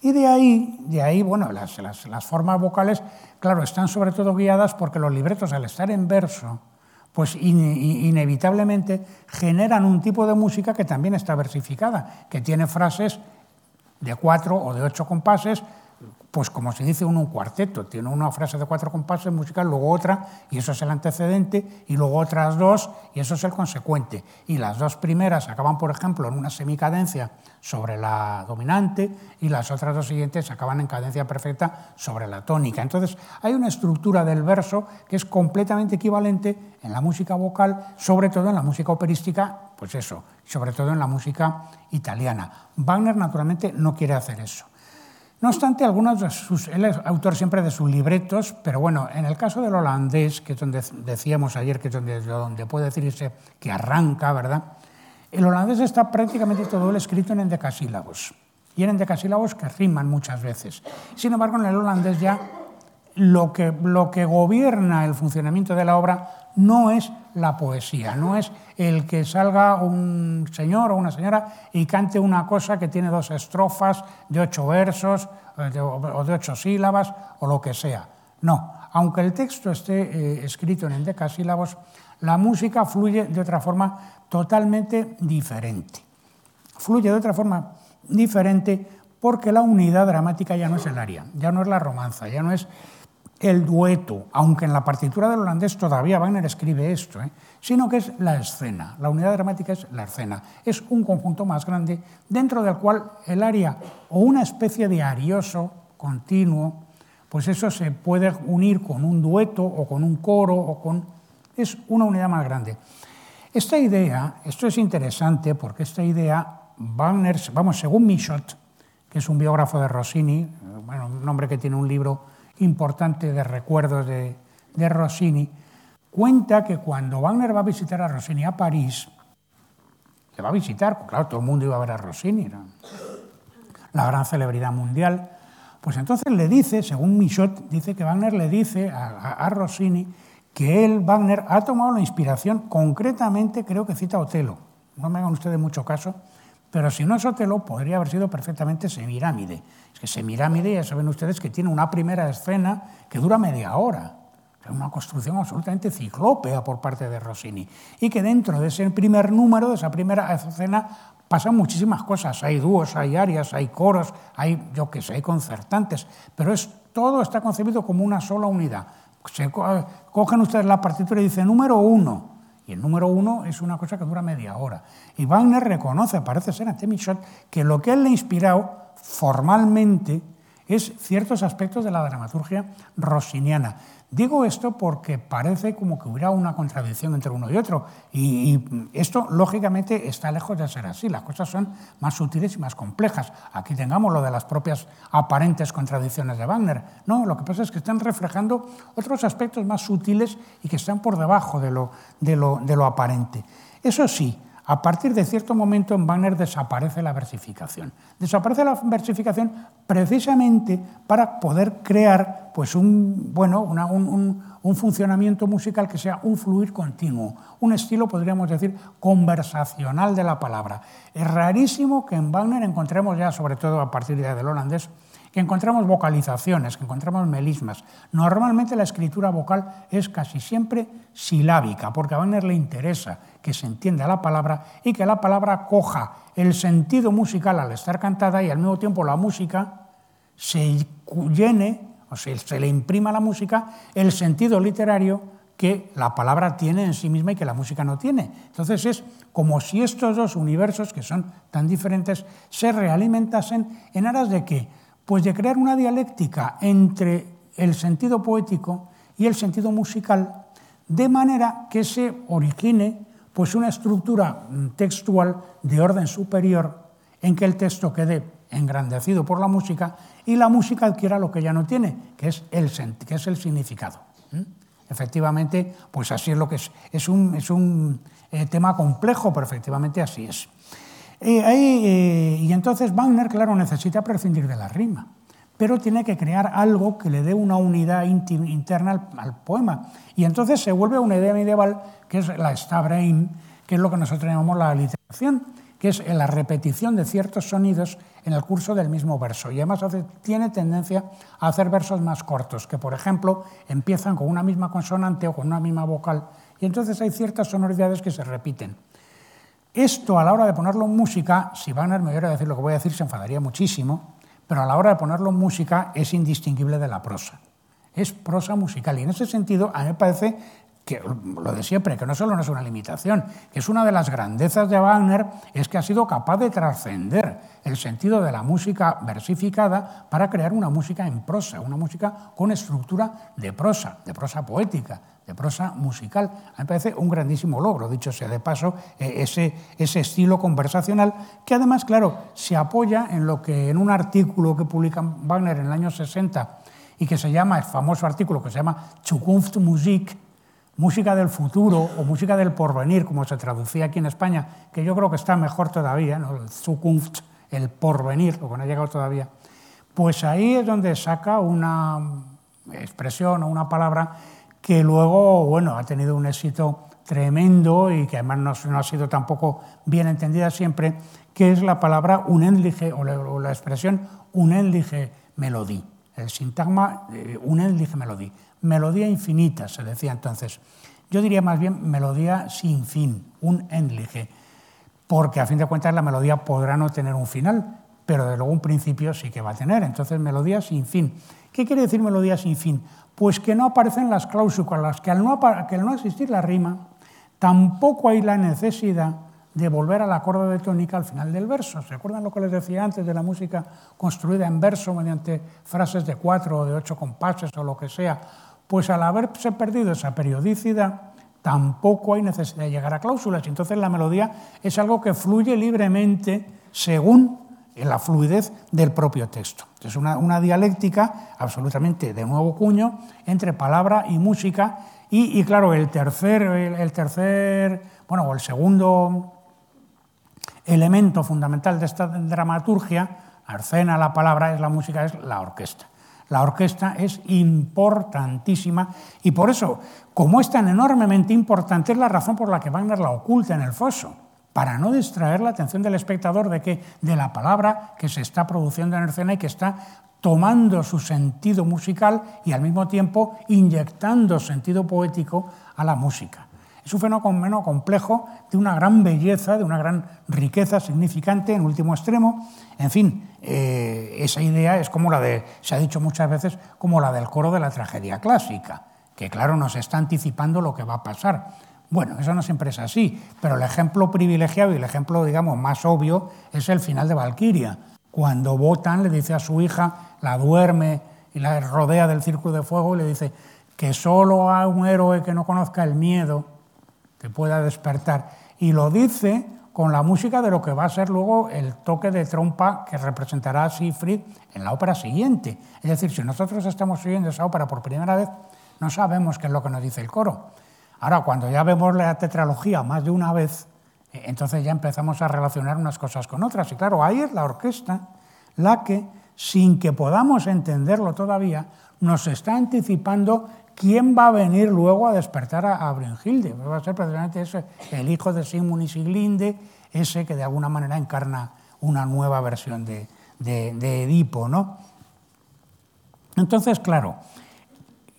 Y de ahí, de ahí bueno, las, las, formas vocales, claro, están sobre todo guiadas porque los libretos, al estar en verso, pues inevitablemente generan un tipo de música que también está versificada, que tiene frases de cuatro o de ocho compases pues como se dice uno un cuarteto, tiene una frase de cuatro compases musical, luego otra, y eso es el antecedente, y luego otras dos, y eso es el consecuente. Y las dos primeras acaban, por ejemplo, en una semicadencia sobre la dominante, y las otras dos siguientes acaban en cadencia perfecta sobre la tónica. Entonces, hay una estructura del verso que es completamente equivalente en la música vocal, sobre todo en la música operística, pues eso, sobre todo en la música italiana. Wagner, naturalmente, no quiere hacer eso. No obstante, algunos de sus, él es autor siempre de sus libretos, pero bueno, en el caso del holandés, que es donde decíamos ayer, que es donde, donde puede decirse que arranca, ¿verdad? El holandés está prácticamente todo el escrito en endecasílabos, y en endecasílabos que riman muchas veces. Sin embargo, en el holandés ya lo que, lo que gobierna el funcionamiento de la obra no es la poesía, no es el que salga un señor o una señora y cante una cosa que tiene dos estrofas de ocho versos o de ocho sílabas o lo que sea. No, aunque el texto esté eh, escrito en endecasílabos, la música fluye de otra forma totalmente diferente. Fluye de otra forma diferente porque la unidad dramática ya no es el aria, ya no es la romanza, ya no es el dueto, aunque en la partitura del holandés todavía Wagner escribe esto, ¿eh? sino que es la escena. La unidad dramática es la escena. Es un conjunto más grande dentro del cual el aria o una especie de arioso continuo, pues eso se puede unir con un dueto o con un coro o con... es una unidad más grande. Esta idea, esto es interesante porque esta idea, Wagner, vamos, según Michot, que es un biógrafo de Rossini, bueno, un hombre que tiene un libro importante de recuerdos de, Rossini, cuenta que cuando Wagner va a visitar a Rossini a París, le va a visitar, pues claro, todo el mundo iba a ver a Rossini, la gran celebridad mundial, pues entonces le dice, según Michot, dice que Wagner le dice a, Rossini que él, Wagner, ha tomado la inspiración, concretamente creo que cita Otelo, no me hagan ustedes mucho caso, pero si no es Otelo, podría haber sido perfectamente Semirámide. Es que Semirámide, ya saben ustedes que tiene una primera escena que dura media hora. Es una construcción absolutamente ciclópea por parte de Rossini. Y que dentro de ese primer número, de esa primera escena, pasan muchísimas cosas. Hay dúos, hay arias, hay coros, hay, yo qué sé, hay concertantes. Pero es, todo está concebido como una sola unidad. Se cogen ustedes la partitura y dicen número uno y el número uno es una cosa que dura media hora. Y Wagner reconoce, parece ser ante Michel, que lo que él le ha inspirado formalmente es ciertos aspectos de la dramaturgia rossiniana. Digo esto porque parece como que hubiera una contradicción entre uno y otro. Y, esto, lógicamente, está lejos de ser así. Las cosas son más sutiles y más complejas. Aquí tengamos lo de las propias aparentes contradicciones de Wagner. No, lo que pasa es que están reflejando otros aspectos más sutiles y que están por debajo de lo, de lo, de lo aparente. Eso sí, a partir de cierto momento en Wagner desaparece la versificación. Desaparece la versificación precisamente para poder crear pues un, bueno, un, funcionamiento musical que sea un fluir continuo, un estilo, podríamos decir, conversacional de la palabra. Es rarísimo que en Wagner encontremos ya, sobre todo a partir del holandés, que encontramos vocalizaciones, que encontramos melismas. Normalmente la escritura vocal es casi siempre silábica, porque a Wagner le interesa que se entienda la palabra y que la palabra coja el sentido musical al estar cantada y al mismo tiempo la música se llene, o sea, se le imprima a la música el sentido literario que la palabra tiene en sí misma y que la música no tiene. Entonces es como si estos dos universos, que son tan diferentes, se realimentasen en aras de qué? Pues de crear una dialéctica entre el sentido poético y el sentido musical, de manera que se origine pues una estructura textual de orden superior en que el texto quede engrandecido por la música y la música adquiera lo que ya no tiene, que es el, que es el significado. Efectivamente, pues así es lo que es. Es un, es un eh, tema complejo, pero efectivamente así es. Eh, y entonces Wagner, claro, necesita prescindir de la rima, pero tiene que crear algo que le dé una unidad interna al, poema. Y entonces se vuelve una idea medieval que es la Stabrein, que es lo que nosotros llamamos la literación, que es la repetición de ciertos sonidos en el curso del mismo verso. Y además tiene tendencia a hacer versos más cortos, que por ejemplo empiezan con una misma consonante o con una misma vocal, y entonces hay ciertas sonoridades que se repiten. Esto a la hora de ponerlo en música, si Wagner me oyera decir lo que voy a decir, se enfadaría muchísimo, pero a la hora de ponerlo en música es indistinguible de la prosa. Es prosa musical y en ese sentido a mí me parece que lo de siempre, que no solo no es una limitación, que es una de las grandezas de Wagner, es que ha sido capaz de trascender el sentido de la música versificada para crear una música en prosa, una música con estructura de prosa, de prosa poética, de prosa musical. A mí me parece un grandísimo logro, dicho sea de paso, eh, ese, ese estilo conversacional que además, claro, se apoya en lo que en un artículo que publica Wagner en el año 60 y que se llama, el famoso artículo que se llama Zukunftsmusik, música del futuro o música del porvenir, como se traducía aquí en España, que yo creo que está mejor todavía, ¿no? el Zukunft, el porvenir, lo que no ha llegado todavía, pues ahí es donde saca una expresión o una palabra que luego, bueno, ha tenido un éxito tremendo y que además no, ha sido tampoco bien entendida siempre, que es la palabra unendliche o la, o la expresión unendliche melodía, el sintagma eh, unendliche melodía, melodía infinita, se decía entonces. Yo diría más bien melodía sin fin, un endliche, porque a fin de cuentas la melodía podrá no tener un final, pero de luego un principio sí que va a tener. Entonces, melodía sin fin. ¿Qué quiere decir melodía sin fin? Pues que no aparecen las cláusulas, que al no, que al no existir la rima, tampoco hay la necesidad de volver al acorde de tónica al final del verso. ¿Se acuerdan lo que les decía antes de la música construida en verso mediante frases de cuatro o de ocho compases o lo que sea? Pues al haberse perdido esa periodicidad, tampoco hay necesidad de llegar a cláusulas. Entonces la melodía es algo que fluye libremente según la fluidez del propio texto. Es una, dialéctica absolutamente de nuevo cuño entre palabra y música. Y, y claro, el tercer, el, el tercer, bueno, o el segundo elemento fundamental de esta dramaturgia, arcena la palabra, es la música, es la orquesta. La orquesta es importantísima y por eso, como es tan enormemente importante, es la razón por la que Wagner la oculta en el foso, para no distraer la atención del espectador de, que, de la palabra que se está produciendo en escena y que está tomando su sentido musical y al mismo tiempo inyectando sentido poético a la música. Es un fenómeno complejo de una gran belleza, de una gran riqueza significante en último extremo. En fin, eh, esa idea es como la de, se ha dicho muchas veces, como la del coro de la tragedia clásica, que claro nos está anticipando lo que va a pasar. Bueno, eso no siempre es así, pero el ejemplo privilegiado y el ejemplo, digamos, más obvio es el final de Valquiria, cuando Botan le dice a su hija, la duerme y la rodea del círculo de fuego y le dice que solo a un héroe que no conozca el miedo que pueda despertar. Y lo dice con la música de lo que va a ser luego el toque de trompa que representará a Siegfried en la ópera siguiente. Es decir, si nosotros estamos oyendo esa ópera por primera vez, no sabemos qué es lo que nos dice el coro. Ahora, cuando ya vemos la tetralogía más de una vez, eh, entonces ya empezamos a relacionar unas cosas con otras. Y claro, ahí es la orquesta la que, sin que podamos entenderlo todavía, nos está anticipando ¿quién va a venir luego a despertar a, a? Va a ser precisamente ese, el hijo de Sigmund y Siglinde, ese que de alguna manera encarna una nueva versión de Edipo. ¿no? Entonces, claro,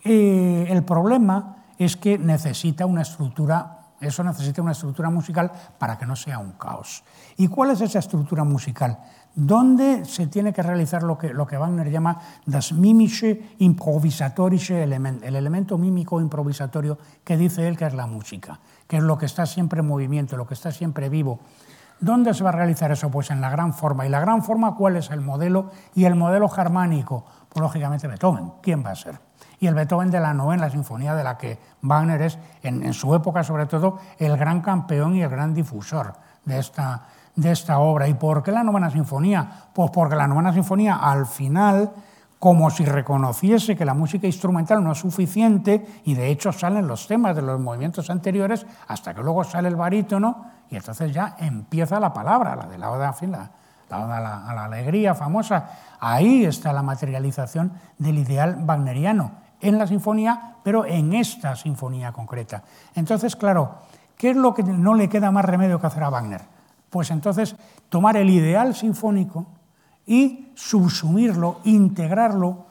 eh, el problema es que necesita una estructura eso necesita una estructura musical para que no sea un caos. ¿Y cuál es esa estructura musical? ¿Dónde se tiene que realizar lo que, Wagner llama das mimische improvisatorische element, el elemento mímico improvisatorio que dice él que es la música, que es lo que está siempre en movimiento, lo que está siempre vivo? ¿Dónde se va a realizar eso? Pues en la gran forma. ¿Y la gran forma cuál es el modelo? Y el modelo germánico, pues lógicamente Beethoven. ¿Quién va a ser? Y el Beethoven de la novena sinfonía de la que Wagner es, en su época sobre todo, el gran campeón y el gran difusor de esta, de esta obra. ¿Y por qué la novena sinfonía? Pues porque la novena sinfonía al final, como si reconociese que la música instrumental no es suficiente, y de hecho salen los temas de los movimientos anteriores, hasta que luego sale el barítono, y entonces ya empieza la palabra, la de la oda, la, la oda a la, alegría famosa. Ahí está la materialización del ideal wagneriano, en la sinfonía, pero en esta sinfonía concreta. Entonces, claro, ¿qué es lo que no le queda más remedio que hacer a Wagner? Pues entonces tomar el ideal sinfónico y subsumirlo, integrarlo,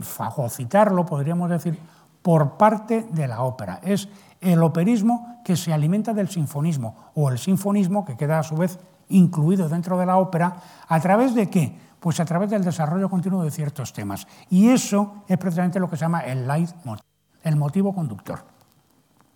fagocitarlo, podríamos decir, por parte de la ópera. Es el operismo que se alimenta del sinfonismo o el sinfonismo que queda a su vez incluido dentro de la ópera, ¿a través de qué? Pues a través del desarrollo continuo de ciertos temas. Y eso es precisamente lo que se llama el leitmotiv, el motivo conductor.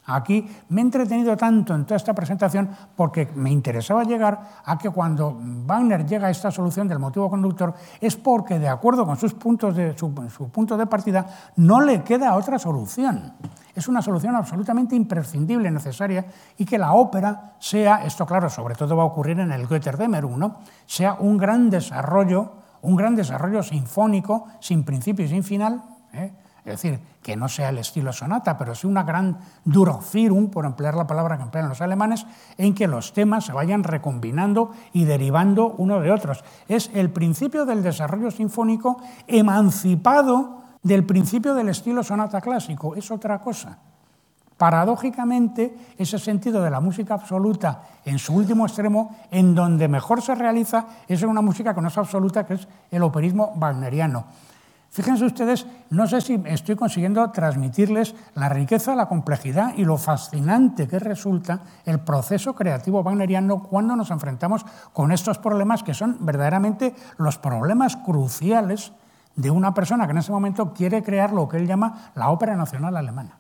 Aquí me he entretenido tanto en toda esta presentación porque me interesaba llegar a que cuando Wagner llega a esta solución del motivo conductor es porque, de acuerdo con sus puntos de, su, punto de partida, no le queda otra solución. Es una solución absolutamente imprescindible, necesaria, y que la ópera sea, esto claro, sobre todo va a ocurrir en el Götterdämmerung, ¿no? sea un gran desarrollo, un gran desarrollo sinfónico, sin principio y sin final, ¿eh? Es decir, que no sea el estilo sonata, pero sí una gran Durchführung, por emplear la palabra que emplean los alemanes, en que los temas se vayan recombinando y derivando uno de otros. Es el principio del desarrollo sinfónico emancipado del principio del estilo sonata clásico, es otra cosa. Paradójicamente, ese sentido de la música absoluta en su último extremo, en donde mejor se realiza, es una música que no absoluta, que es el operismo wagneriano. Fíjense ustedes, no sé si estoy consiguiendo transmitirles la riqueza, la complejidad y lo fascinante que resulta el proceso creativo wagneriano cuando nos enfrentamos con estos problemas que son verdaderamente los problemas cruciales de una persona que en ese momento quiere crear lo que él llama la ópera nacional alemana.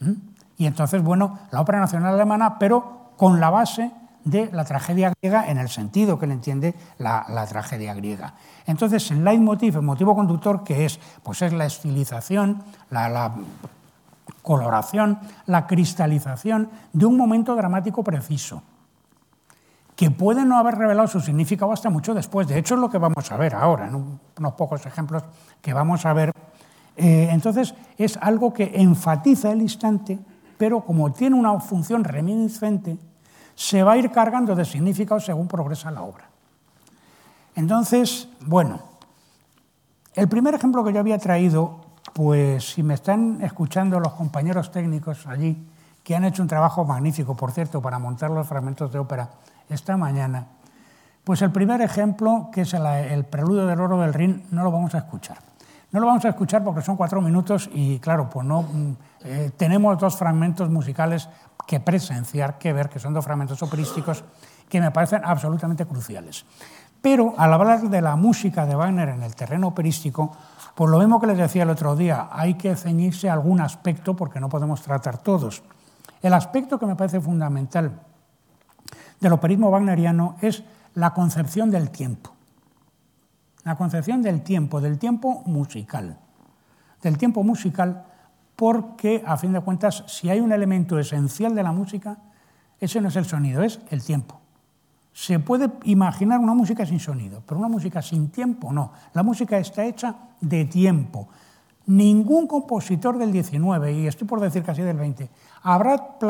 ¿Mm? Y entonces, bueno, la ópera nacional alemana, pero con la base de la tragedia griega en el sentido que le entiende la, tragedia griega. Entonces, el leitmotiv, el motivo conductor, que es? Pues es la estilización, la, coloración, la cristalización de un momento dramático preciso, que puede no haber revelado su significado hasta mucho después. De hecho, es lo que vamos a ver ahora, en unos pocos ejemplos que vamos a ver. Eh, entonces, es algo que enfatiza el instante, pero como tiene una función reminiscente, se va a ir cargando de significado según progresa la obra. Entonces, bueno, el primer ejemplo que yo había traído, pues si me están escuchando los compañeros técnicos allí, que han hecho un trabajo magnífico, por cierto, para montar los fragmentos de ópera esta mañana, pues el primer ejemplo, que es el, preludio del oro del Rin, no lo vamos a escuchar. No lo vamos a escuchar porque son cuatro minutos y, claro, pues no eh, tenemos dos fragmentos musicales que presenciar, que ver, que son dos fragmentos operísticos que me parecen absolutamente cruciales. Pero al hablar de la música de Wagner en el terreno operístico, por lo mismo que les decía el otro día, hay que ceñirse a algún aspecto porque no podemos tratar todos. El aspecto que me parece fundamental del operismo wagneriano es la concepción del tiempo. La concepción del tiempo, del tiempo musical. Del tiempo musical porque, a fin de cuentas, si hay un elemento esencial de la música, ese no es el sonido, es el tiempo. Se puede imaginar una música sin sonido, pero una música sin tiempo no. La música está hecha de tiempo. Ningún compositor del 19, y estoy por decir casi del 20,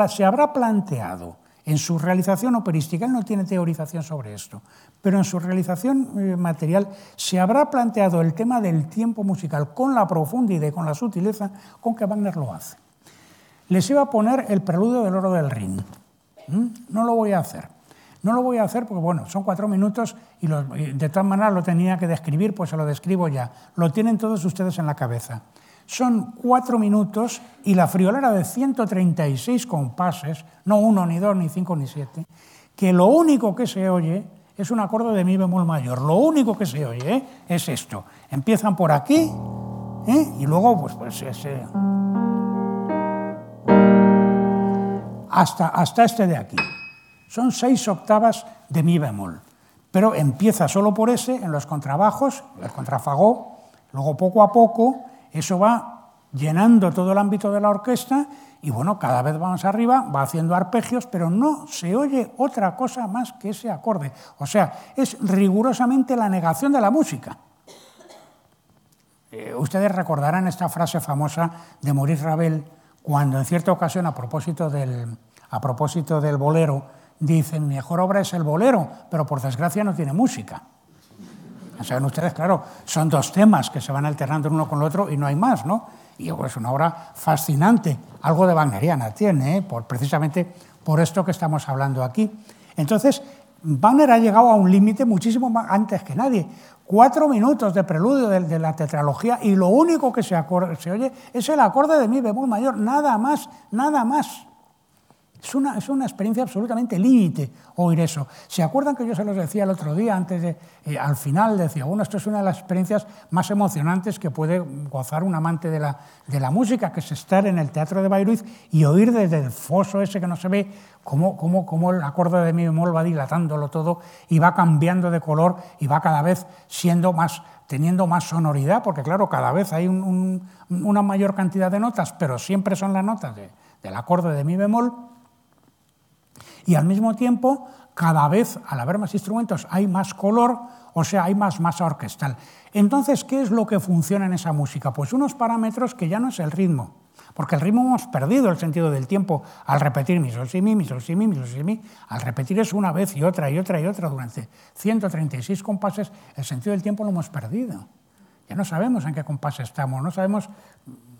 se habrá planteado en su realización operística, él no tiene teorización sobre esto, pero en su realización eh, material se habrá planteado el tema del tiempo musical con la profundidad y con la sutileza con que Wagner lo hace. Les iba a poner el preludio del oro del Rin. ¿Mm? No lo voy a hacer. No lo voy a hacer porque, bueno, son cuatro minutos y de todas maneras lo tenía que describir, pues se lo describo ya. Lo tienen todos ustedes en la cabeza. Son cuatro minutos y la friolera de 136 compases, no uno, ni dos, ni cinco, ni siete, que lo único que se oye es un acorde de mi bemol mayor. Lo único que se oye ¿eh? es esto. Empiezan por aquí ¿eh? y luego pues, pues ese... Hasta, hasta este de aquí. Son seis octavas de mi bemol. Pero empieza solo por ese en los contrabajos, el contrafagó, luego poco a poco eso va llenando todo el ámbito de la orquesta y bueno, cada vez vamos arriba, va haciendo arpegios, pero no se oye otra cosa más que ese acorde. O sea, es rigurosamente la negación de la música. Eh, ustedes recordarán esta frase famosa de Maurice Ravel cuando en cierta ocasión, a propósito del, a propósito del bolero, dice, mi mejor obra es el bolero, pero por desgracia no tiene música. Saben ustedes, claro, son dos temas que se van alternando uno con el otro y no hay más, ¿no? Y es una obra fascinante, algo de Wagneriana tiene, ¿eh? por, precisamente por esto que estamos hablando aquí. Entonces, Wagner ha llegado a un límite muchísimo más antes que nadie. Cuatro minutos de preludio de, la tetralogía y lo único que se, se oye es el acorde de mi bemol mayor, nada más, nada más. Es una, es una experiencia absolutamente límite oír eso. ¿Se acuerdan que yo se los decía el otro día, antes de, eh, al final decía, bueno, esto es una de las experiencias más emocionantes que puede gozar un amante de la, de la música, que es estar en el Teatro de Bayreuth y oír desde el foso ese que no se ve cómo, cómo, cómo el acorde de mi bemol va dilatándolo todo y va cambiando de color y va cada vez siendo más teniendo más sonoridad, porque claro, cada vez hay una mayor cantidad de notas, pero siempre son las notas del acorde de mi bemol, y al mismo tiempo, cada vez, al haber más instrumentos, hay más color, o sea, hay más masa orquestal. Entonces, ¿qué es lo que funciona en esa música? Pues unos parámetros que ya no es el ritmo, porque el ritmo hemos perdido el sentido del tiempo al repetir mi sol, si, mi, mi, sol, si, mi, mi, sol, si, mi. Al repetir eso una vez y otra y otra y otra durante 136 compases, el sentido del tiempo lo hemos perdido. Ya no sabemos en qué compás estamos, no sabemos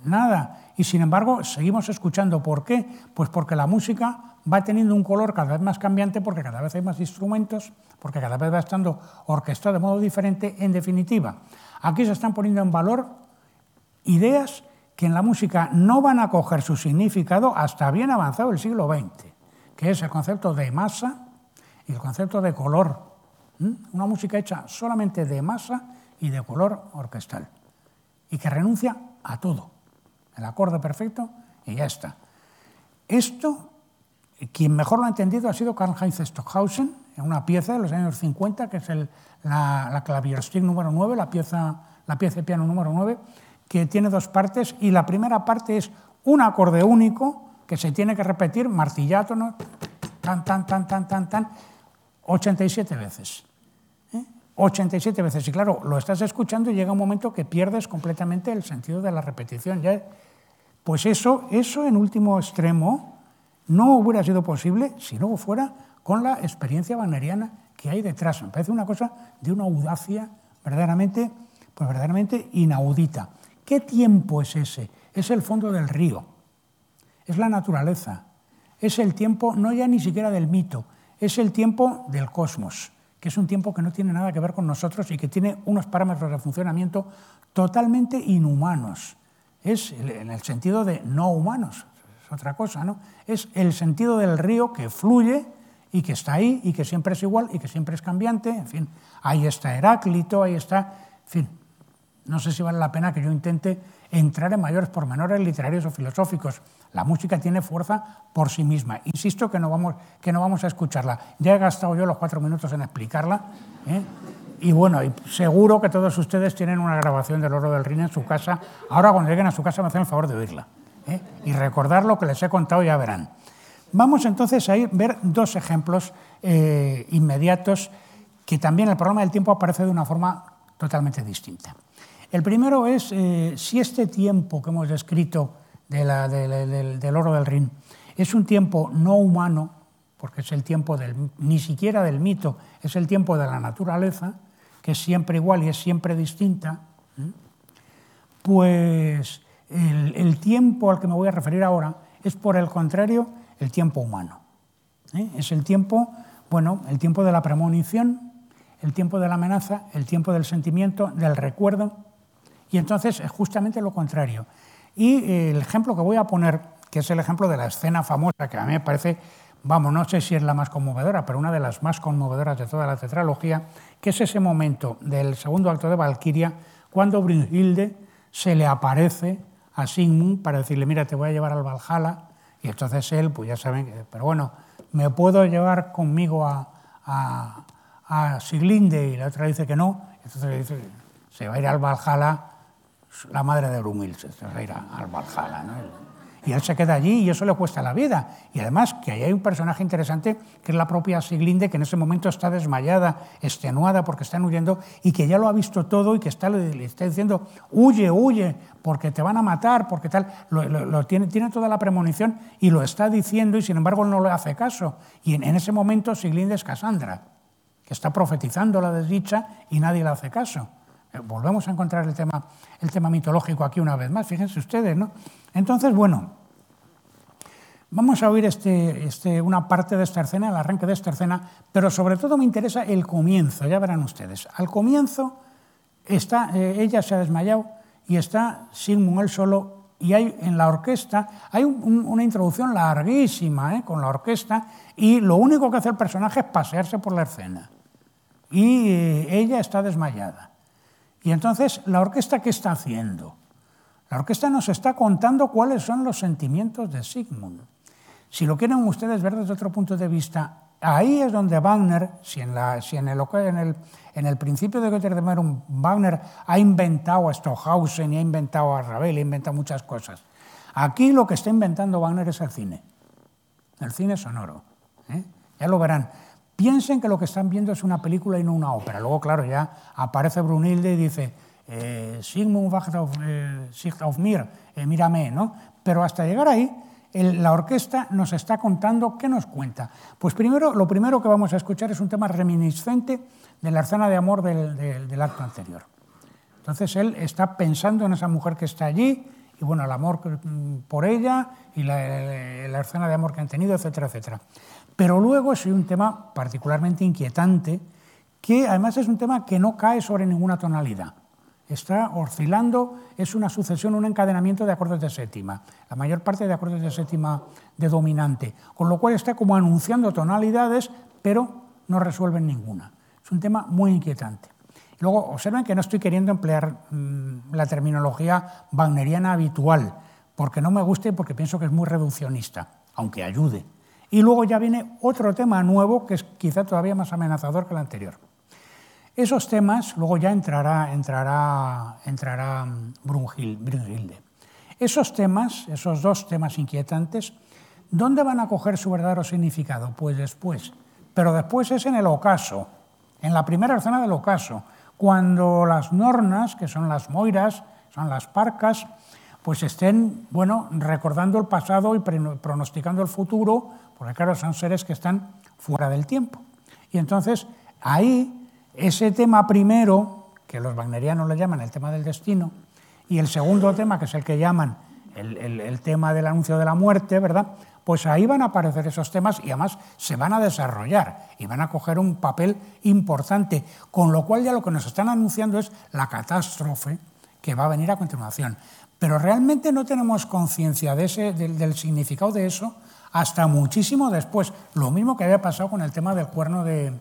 nada. Y sin embargo, seguimos escuchando. ¿Por qué? Pues porque la música va teniendo un color cada vez más cambiante, porque cada vez hay más instrumentos, porque cada vez va estando orquestado de modo diferente. En definitiva, aquí se están poniendo en valor ideas que en la música no van a coger su significado hasta bien avanzado el siglo XX, que es el concepto de masa y el concepto de color. Una música hecha solamente de masa y de color orquestal, y que renuncia a todo el acorde perfecto y ya está. Esto, quien mejor lo ha entendido ha sido Karl-Heinz Stockhausen, en una pieza de los años 50, que es el, la, la Klavierstück número 9, la pieza, la pieza de piano número 9, que tiene dos partes, y la primera parte es un acorde único que se tiene que repetir martillato, ¿no? tan, tan, tan, tan, tan, tan, 87 veces. 87 ¿eh? veces. Y claro, lo estás escuchando y llega un momento que pierdes completamente el sentido de la repetición. ¿ya? Pues eso, eso en último extremo no hubiera sido posible si no fuera con la experiencia wagneriana que hay detrás. Me parece una cosa de una audacia verdaderamente, pues verdaderamente inaudita. ¿Qué tiempo es ese? Es el fondo del río, es la naturaleza, es el tiempo no ya ni siquiera del mito, es el tiempo del cosmos, que es un tiempo que no tiene nada que ver con nosotros y que tiene unos parámetros de funcionamiento totalmente inhumanos es en el sentido de no humanos, es otra cosa, ¿no? Es el sentido del río que fluye y que está ahí y que siempre es igual y que siempre es cambiante, en fin, ahí está Heráclito, ahí está, en fin, no sé si vale la pena que yo intente entrar en mayores pormenores literarios o filosóficos. La música tiene fuerza por sí misma. Insisto que no vamos, que no vamos a escucharla. Ya he gastado yo los cuatro minutos en explicarla. ¿eh? Y bueno, seguro que todos ustedes tienen una grabación del Oro del Rin en su casa. Ahora cuando lleguen a su casa me hacen el favor de oírla. ¿eh? Y recordar lo que les he contado ya verán. Vamos entonces a ir, ver dos ejemplos eh, inmediatos que también el problema del tiempo aparece de una forma totalmente distinta. El primero es eh, si este tiempo que hemos descrito del oro del Rin es un tiempo no humano, porque es el tiempo del, ni siquiera del mito, es el tiempo de la naturaleza, es siempre igual y es siempre distinta, pues el, tiempo al que me voy a referir ahora es, por el contrario, el tiempo humano. ¿eh? Es el tiempo, bueno, el tiempo de la premonición, el tiempo de la amenaza, el tiempo del sentimiento, del recuerdo, y entonces es justamente lo contrario. Y el ejemplo que voy a poner, que es el ejemplo de la escena famosa, que a mí me parece vamos, no sé si es la más conmovedora, pero una de las más conmovedoras de toda la tetralogía, que es ese momento del segundo acto de Valquiria, cuando Brunhilde se le aparece a Sigmund para decirle, mira, te voy a llevar al Valhalla, y entonces él, pues ya saben, pero bueno, ¿me puedo llevar conmigo a, a, a Siglinde? Y la otra dice que no, entonces le dice, se va a ir al Valhalla la madre de Brunhilde, se va a ir al Valhalla. Y él se queda allí y eso le cuesta la vida. Y además que ahí hay un personaje interesante que es la propia Siglinde, que en ese momento está desmayada, extenuada porque están huyendo y que ya lo ha visto todo y que está, le está diciendo, huye, huye, porque te van a matar, porque tal, lo, tiene, tiene, toda la premonición y lo está diciendo y sin embargo no le hace caso. Y en, ese momento Siglinde es Cassandra, que está profetizando la desdicha y nadie le hace caso. Eh, volvemos a encontrar el tema, el tema mitológico aquí una vez más, fíjense ustedes, ¿no? Entonces, bueno, vamos a oír este, este, una parte de esta escena, el arranque de esta escena, pero sobre todo me interesa el comienzo, ya verán ustedes. Al comienzo está, eh, ella se ha desmayado y está Sigmund él solo y hay en la orquesta hay una introducción larguísima ¿eh? con la orquesta y lo único que hace el personaje es pasearse por la escena y ella está desmayada. Y entonces, ¿la orquesta qué está haciendo? La orquesta nos está contando cuáles son los sentimientos de Sigmund. Si lo quieren ustedes ver desde otro punto de vista, ahí es donde Wagner, si en, la, si en, el, principio de Götterdammerung Wagner ha inventado a Stockhausen y ha inventado a Ravel, ha inventado muchas cosas. Aquí lo que está inventando Wagner es el cine, el cine sonoro. ¿eh? Ya lo verán. Piensen que lo que están viendo es una película y no una ópera. Luego, claro, ya aparece Brunilde y dice, eh, Sigmund wacht auf, mir, eh, mírame, ¿no? Pero hasta llegar ahí, la orquesta nos está contando, ¿qué nos cuenta? Pues primero, lo primero que vamos a escuchar es un tema reminiscente de la escena de amor del, acto anterior. Entonces él está pensando en esa mujer que está allí y bueno, el amor por ella y la, la escena de amor que han tenido, etcétera, etcétera. Pero luego es un tema particularmente inquietante, que además es un tema que no cae sobre ninguna tonalidad. Está oscilando, es una sucesión, un encadenamiento de acordes de séptima, la mayor parte de acordes de séptima de dominante, con lo cual está como anunciando tonalidades, pero no resuelven ninguna. Es un tema muy inquietante. Luego, observen que no estoy queriendo emplear mm, la terminología wagneriana habitual, porque no me gusta y porque pienso que es muy reduccionista, aunque ayude. Y luego ya viene otro tema nuevo que es quizá todavía más amenazador que el anterior. Esos temas, luego ya entrará, entrará, entrará mm, Brunhilde. Esos temas, esos dos temas inquietantes, ¿dónde van a coger su verdadero significado? Pues después. Pero después es en el ocaso, en la primera escena del ocaso, cuando las nornas, que son las moiras, son las parcas, pues estén, bueno, recordando el pasado y pronosticando el futuro, porque claro, son seres que están fuera del tiempo. Y entonces ahí ese tema primero, que los wagnerianos le llaman el tema del destino, y el segundo tema, que es el que llaman el, tema del anuncio de la muerte, ¿verdad? Pues ahí van a aparecer esos temas y además se van a desarrollar y van a coger un papel importante, con lo cual ya lo que nos están anunciando es la catástrofe que va a venir a continuación. Pero realmente no tenemos conciencia de del significado de eso hasta muchísimo después. Lo mismo que había pasado con el tema del cuerno de,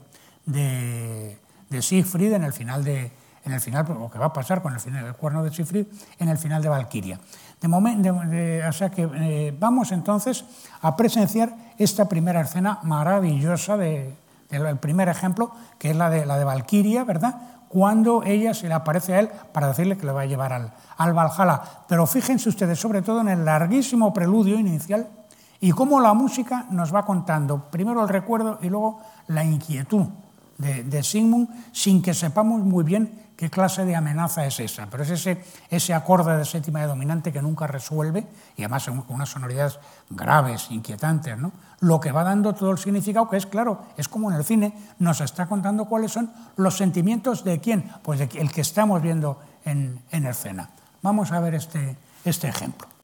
de, Siegfried en el final de, en el final, lo que va a pasar con el, final, cuerno de Siegfried en el final de Valkyria. De momento, o sea que eh, vamos entonces a presenciar esta primera escena maravillosa del primer ejemplo, que es la de la de Valkyria, ¿verdad? Cuando ella se le aparece a él para decirle que le va a llevar al, al Valhalla. Pero fíjense ustedes, sobre todo en el larguísimo preludio inicial, y cómo la música nos va contando primero el recuerdo y luego la inquietud de, de Sigmund sin que sepamos muy bien qué clase de amenaza es esa. Pero es ese, ese acorde de séptima de dominante que nunca resuelve y además con unas sonoridades graves, inquietantes, ¿no? lo que va dando todo el significado, que es claro, es como en el cine, nos está contando cuáles son los sentimientos de quién, pues de el que estamos viendo en, en escena. Vamos a ver este, este ejemplo.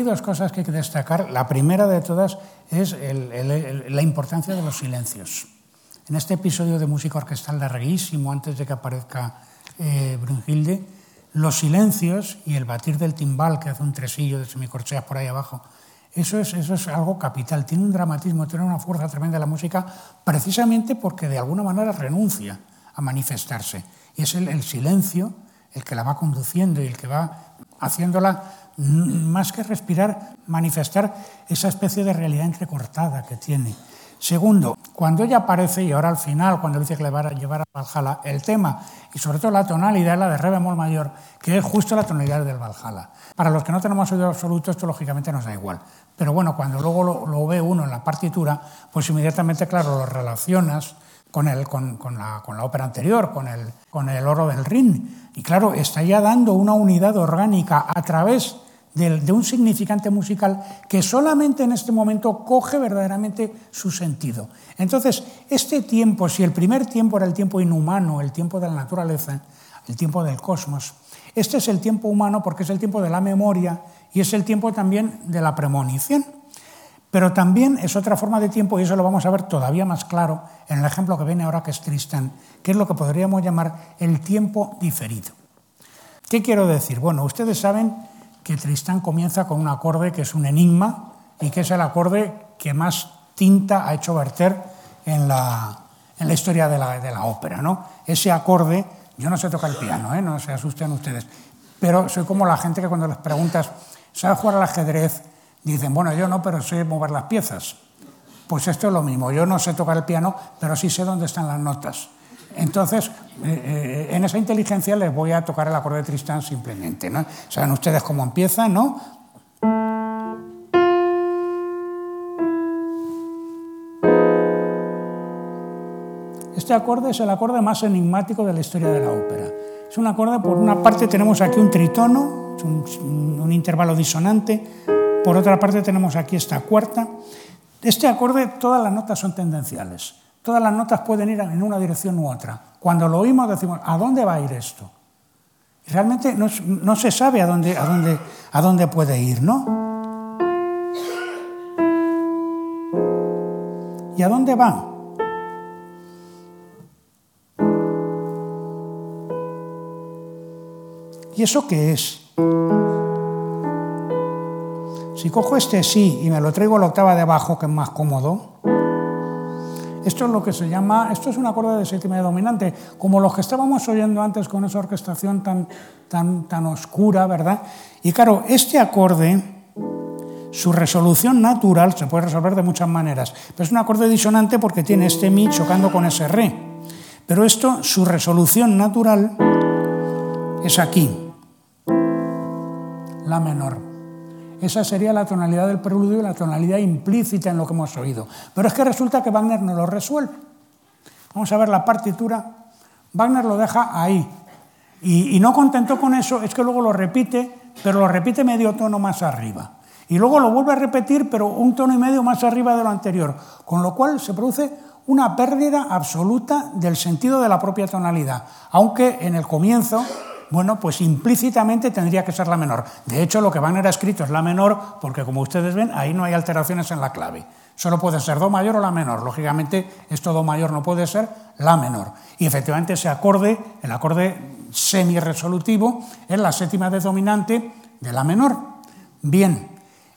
Hay dos cosas que hay que destacar. La primera de todas es la importancia de los silencios. En este episodio de música orquestal larguísimo, antes de que aparezca eh, Brunhilde, los silencios y el batir del timbal que hace un tresillo de semicorcheas por ahí abajo, eso es, eso es algo capital, tiene un dramatismo, tiene una fuerza tremenda la música, precisamente porque de alguna manera renuncia a manifestarse. Y es el, el silencio el que la va conduciendo y el que va haciéndola más que respirar, manifestar esa especie de realidad entrecortada que tiene. Segundo, cuando ella aparece, y ahora al final, cuando dice que le va a llevar a Valhalla, el tema y sobre todo la tonalidad, la de re bemol mayor, que es justo la tonalidad del Valhalla. Para los que no tenemos oído absoluto, esto lógicamente nos da igual. Pero bueno, cuando luego lo, ve uno en la partitura, pues inmediatamente, claro, lo relacionas con, el, con, la, con la, ópera anterior, con el, con el oro del Rin. Y claro, está ya dando una unidad orgánica a través de, un significante musical que solamente en este momento coge verdaderamente su sentido. Entonces, este tiempo, si el primer tiempo era el tiempo inhumano, el tiempo de la naturaleza, el tiempo del cosmos, este es el tiempo humano porque es el tiempo de la memoria y es el tiempo también de la premonición. Pero también es otra forma de tiempo, y eso lo vamos a ver todavía más claro en el ejemplo que viene ahora, que es Tristán, que es lo que podríamos llamar el tiempo diferido. ¿Qué quiero decir? Bueno, ustedes saben que Tristán comienza con un acorde que es un enigma y que es el acorde que más tinta ha hecho verter en la, en la historia de la, de la, ópera. ¿no? Ese acorde, yo no sé tocar el piano, ¿eh? no se asusten ustedes, pero soy como la gente que cuando les preguntas, ¿sabes jugar al ajedrez? Dicen, bueno, yo no, pero sé mover las piezas. Pues esto es lo mismo, yo no sé tocar el piano, pero sí sé dónde están las notas. Entonces, eh, eh, en esa inteligencia les voy a tocar el acorde de Tristán simplemente. ¿no? Saben ustedes cómo empieza, ¿no? Este acorde es el acorde más enigmático de la historia de la ópera. Es un acorde, por una parte tenemos aquí un tritono, un, un intervalo disonante, por otra parte tenemos aquí esta cuarta. Este acorde, todas las notas son tendenciales. Todas las notas pueden ir en una dirección u otra. Cuando lo oímos decimos, ¿a dónde va a ir esto? Realmente no, se sabe a dónde, a, dónde, a dónde puede ir, ¿no? ¿Y a dónde va? ¿Y eso qué es? Si cojo este sí y me lo traigo a la octava de abajo, que es más cómodo, esto es lo que se llama, esto es un acorde de séptima dominante, como los que estábamos oyendo antes con esa orquestación tan, tan, tan oscura, ¿verdad? Y claro, este acorde, su resolución natural se puede resolver de muchas maneras, pero es un acorde disonante porque tiene este mi chocando con ese re. Pero esto, su resolución natural es aquí, la menor. Esa sería la tonalidad del preludio y la tonalidad implícita en lo que hemos oído. Pero es que resulta que Wagner no lo resuelve. Vamos a ver la partitura. Wagner lo deja ahí. Y, no contento con eso, es que luego lo repite, pero lo repite medio tono más arriba. Y luego lo vuelve a repetir, pero un tono y medio más arriba de lo anterior. Con lo cual se produce una pérdida absoluta del sentido de la propia tonalidad. Aunque en el comienzo bueno, pues implícitamente tendría que ser la menor. De hecho, lo que Wagner ha escrito es la menor porque, como ustedes ven, ahí no hay alteraciones en la clave. Solo puede ser Do mayor o la menor. Lógicamente, esto Do mayor no puede ser la menor. Y efectivamente ese acorde, el acorde semi-resolutivo, es la séptima de dominante de la menor. Bien,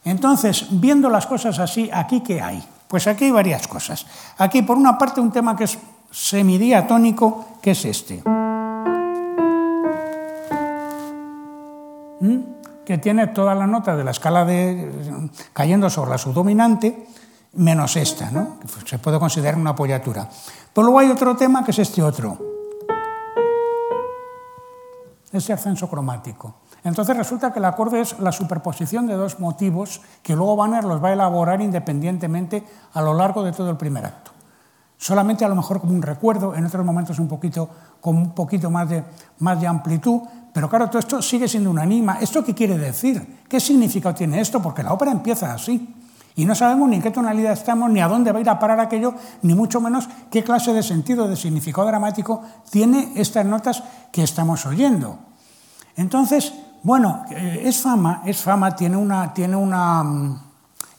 entonces, viendo las cosas así, ¿aquí qué hay? Pues aquí hay varias cosas. Aquí, por una parte, un tema que es semidiatónico, que es este. Que tiene toda la nota de la escala de, cayendo sobre la subdominante, menos esta, ¿no? que se puede considerar una apoyatura. Pero luego hay otro tema que es este otro, ese ascenso cromático. Entonces resulta que el acorde es la superposición de dos motivos que luego Banner los va a elaborar independientemente a lo largo de todo el primer acto. Solamente a lo mejor como un recuerdo, en otros momentos un poquito, con un poquito más de, más de amplitud, pero claro, todo esto sigue siendo un enigma. ¿Esto qué quiere decir? ¿Qué significado tiene esto? Porque la ópera empieza así. Y no sabemos ni en qué tonalidad estamos, ni a dónde va a ir a parar aquello, ni mucho menos qué clase de sentido, de significado dramático tiene estas notas que estamos oyendo. Entonces, Bueno, eh, es fama, es fama, tiene una, tiene una, mm,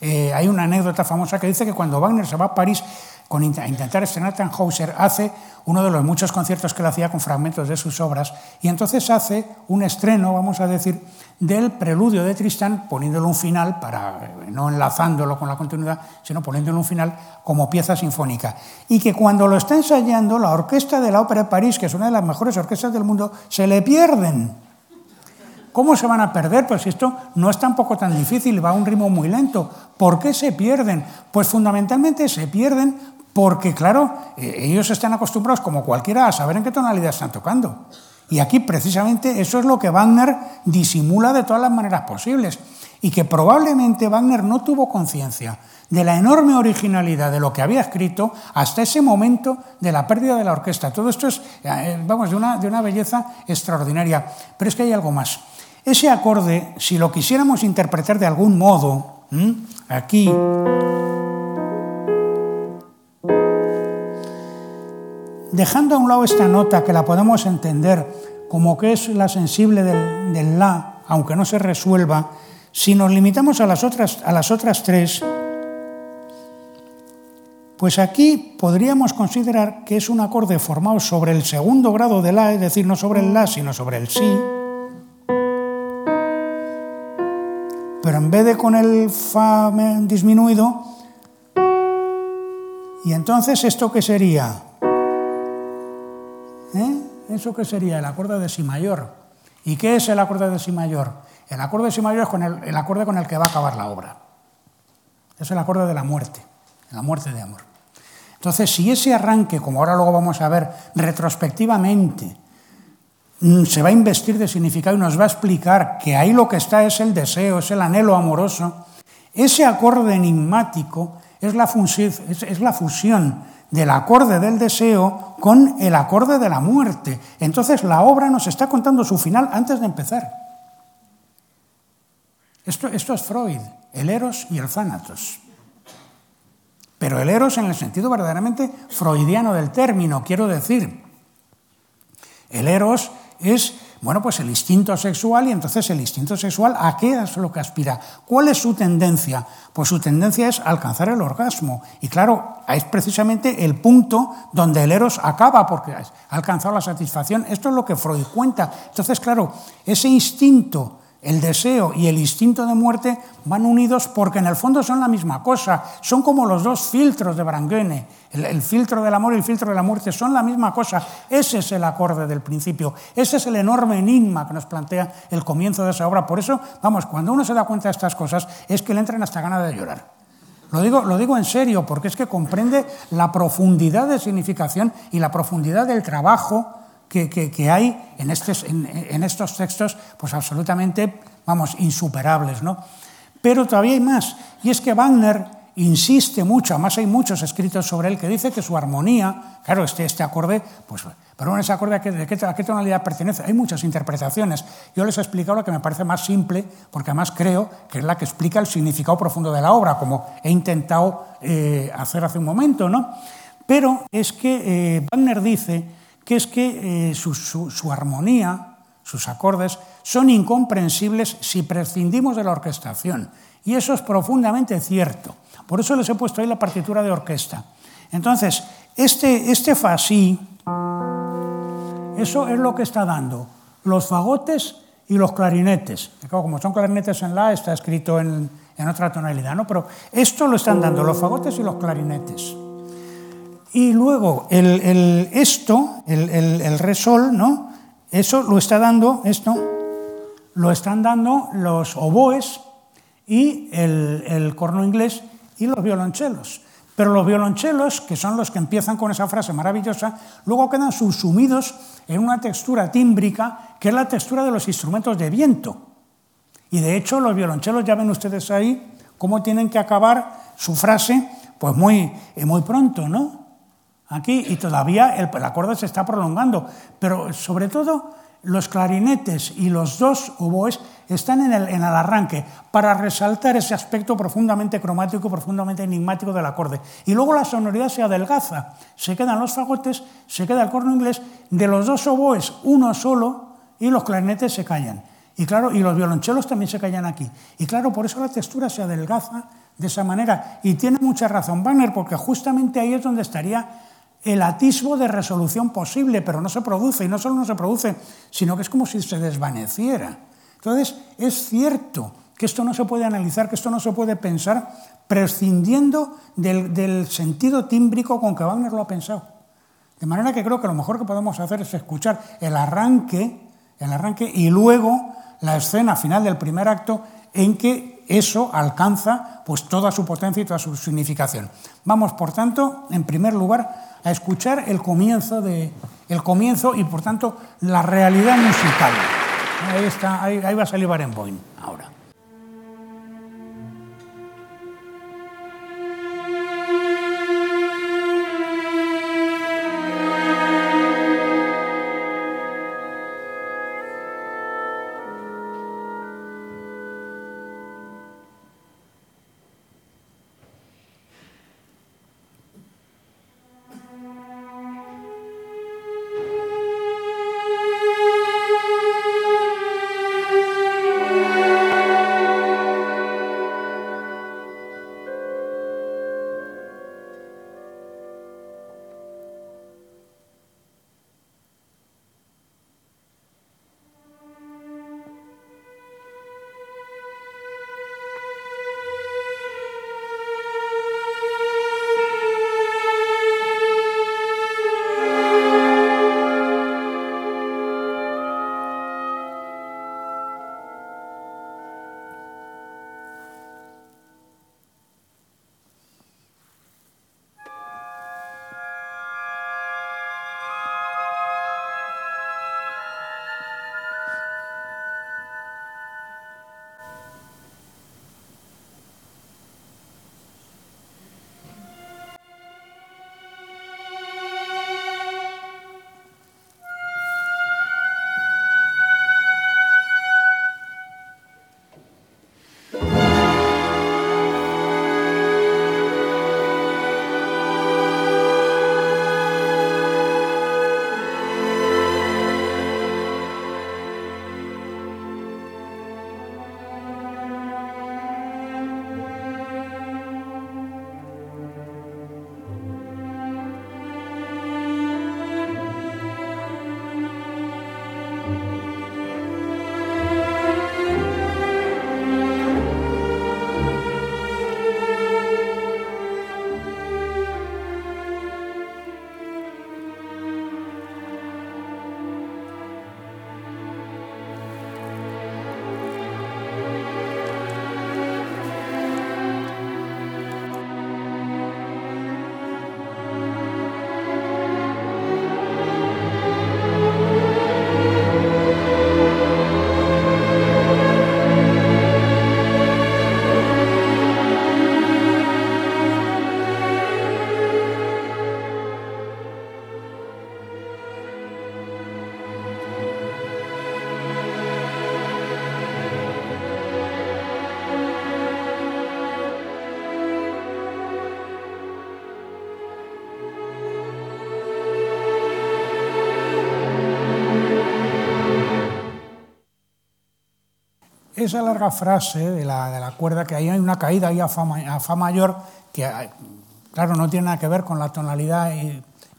eh, hay una anécdota famosa que dice que cuando Wagner se va a París con, intentar estrenar Tannhauser, hace uno de los muchos conciertos que él hacía con fragmentos de sus obras, y entonces hace un estreno, vamos a decir, del preludio de Tristán, poniéndole un final, para, eh, no enlazándolo con la continuidad, sino poniéndole un final como pieza sinfónica. Y que cuando lo está ensayando, la orquesta de la Ópera de París, que es una de las mejores orquestas del mundo, se le pierden. ¿Cómo se van a perder? Pues esto no es tampoco tan difícil, va a un ritmo muy lento. ¿Por qué se pierden? Pues fundamentalmente se pierden porque, claro, eh, ellos están acostumbrados, como cualquiera, a saber en qué tonalidad están tocando. Y aquí, precisamente, eso es lo que Wagner disimula de todas las maneras posibles. Y que probablemente Wagner no tuvo conciencia de la enorme originalidad de lo que había escrito hasta ese momento de la pérdida de la orquesta. Todo esto es, eh, vamos, de una, de una belleza extraordinaria. Pero es que hay algo más. Ese acorde, si lo quisiéramos interpretar de algún modo, aquí, dejando a un lado esta nota que la podemos entender como que es la sensible del, La, aunque no se resuelva, si nos limitamos a las otras, a las otras tres, pues aquí podríamos considerar que es un acorde formado sobre el segundo grado de La, es decir, no sobre el La, sino sobre el Si, pero en vez de con el fa disminuido, y entonces esto qué sería? ¿Eh? ¿Eso qué sería? El acorde de si mayor. ¿Y qué es el acorde de si mayor? El acorde de si mayor es con el, el acorde con el que va a acabar la obra. Es el acorde de la muerte, la muerte de amor. Entonces, si ese arranque, como ahora luego vamos a ver retrospectivamente, Mm, se va a investir de significado y nos va a explicar que ahí lo que está es el deseo, es el anhelo amoroso. Ese acorde enigmático es la, es la fusión del acorde del deseo con el acorde de la muerte. Entonces la obra nos está contando su final antes de empezar. Esto, esto es Freud, el eros y el thanatos. Pero el eros en el sentido verdaderamente freudiano del término, quiero decir. El eros es, bueno, pues el instinto sexual y entonces el instinto sexual, ¿a qué es lo que aspira? ¿Cuál es su tendencia? Pues su tendencia es alcanzar el orgasmo. Y claro, es precisamente el punto donde el eros acaba porque ha alcanzado la satisfacción. Esto es lo que Freud cuenta. Entonces, claro, ese instinto el deseo y el instinto de muerte van unidos porque en el fondo son la misma cosa. Son como los dos filtros de Brangüene. El, filtro del amor y el filtro de la muerte son la misma cosa. Ese es el acorde del principio. Ese es el enorme enigma que nos plantea el comienzo de esa obra. Por eso, vamos, cuando uno se da cuenta de estas cosas es que le entran hasta ganas de llorar. Lo digo, lo digo en serio porque es que comprende la profundidad de significación y la profundidad del trabajo que, hay en estos, en, estos textos, pues absolutamente, vamos, insuperables, ¿no? Pero todavía hay más, y es que Wagner insiste mucho, además hay muchos escritos sobre él, que dice que su armonía, claro, este, este acorde, pues, pero ese acorde, ¿a qué, ¿a qué tonalidad pertenece? Hay muchas interpretaciones. Yo les he explicado lo que me parece más simple, porque además creo que es la que explica el significado profundo de la obra, como he intentado eh, hacer hace un momento, ¿no? Pero es que eh, Wagner dice que es que eh, su, armonía, sus acordes, son incomprensibles si prescindimos de la orquestación. Y eso es profundamente cierto. Por eso les he puesto ahí la partitura de orquesta. Entonces, este, este fa sí, eso es lo que está dando los fagotes y los clarinetes. Como son clarinetes en la, está escrito en otra tonalidad, ¿no? Pero esto lo están dando los fagotes y los clarinetes. Y luego el, esto, el, el, ¿no? Eso lo está dando, esto, lo están dando los oboes y el, corno inglés y los violonchelos. Pero los violonchelos, que son los que empiezan con esa frase maravillosa, luego quedan subsumidos en una textura tímbrica que es la textura de los instrumentos de viento. Y de hecho los violonchelos, ya ven ustedes ahí, cómo tienen que acabar su frase, pues muy, eh, muy pronto, ¿no? Aquí y todavía el, acorde se está prolongando, pero sobre todo los clarinetes y los dos oboes están en el, en el, arranque para resaltar ese aspecto profundamente cromático, profundamente enigmático del acorde. Y luego la sonoridad se adelgaza, se quedan los fagotes, se queda el corno inglés, de los dos oboes uno solo y los clarinetes se callan. Y claro, y los violonchelos también se callan aquí. Y claro, por eso la textura se adelgaza de esa manera. Y tiene mucha razón Wagner, porque justamente ahí es donde estaría el atisbo de resolución posible, pero no se produce. Y no solo no se produce, sino que es como si se desvaneciera. Entonces, es cierto que esto no se puede analizar, que esto no se puede pensar prescindiendo del, sentido tímbrico con que Wagner lo ha pensado. De manera que creo que lo mejor que podemos hacer es escuchar el arranque, el arranque y luego la escena final del primer acto en que eso alcanza pues toda su potencia y toda su significación. Vamos, por tanto, en primer lugar, a escuchar el comienzo, de, el comienzo y, por tanto, la realidad musical. Ahí, está, ahí, ahí va a salir Barenboim esa larga frase de la, cuerda, que hay una caída ahí a fa, a fa mayor, que claro, no tiene nada que ver con la tonalidad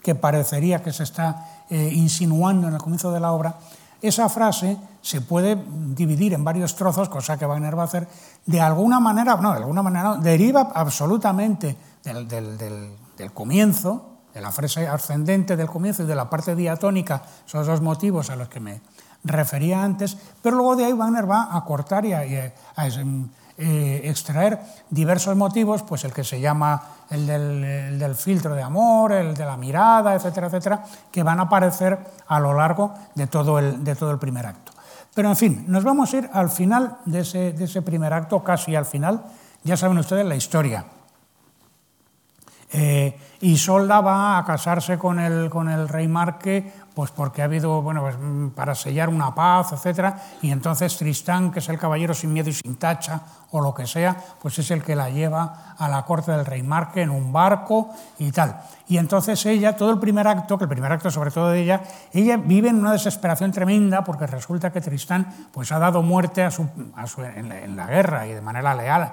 que parecería que se está eh, insinuando en el comienzo de la obra, esa frase se puede dividir en varios trozos, cosa que Wagner va a hacer, de alguna manera, no, de alguna manera no, deriva absolutamente del, del comienzo, de la frase ascendente del comienzo y de la parte diatónica, son los dos motivos a los que me, refería antes, pero luego de ahí Wagner va a cortar y a, a, eh, extraer diversos motivos, pues el que se llama el del, el del, filtro de amor, el de la mirada, etcétera, etcétera, que van a aparecer a lo largo de todo el, de todo el primer acto. Pero en fin, nos vamos a ir al final de ese, de ese primer acto, casi al final, ya saben ustedes la historia. Eh, Isolda va a casarse con el, con el rey Marque pues porque ha habido, bueno, pues, mm, para sellar una paz, etcétera, y entonces Tristán, que es el caballero sin miedo y sin tacha, o lo que sea, pues es el que la lleva a la corte del rey Marque en un barco y tal. Y entonces ella, todo el primer acto, que el primer acto sobre todo de ella, ella vive en una desesperación tremenda porque resulta que Tristán pues ha dado muerte a su, en, la, guerra y de manera leal,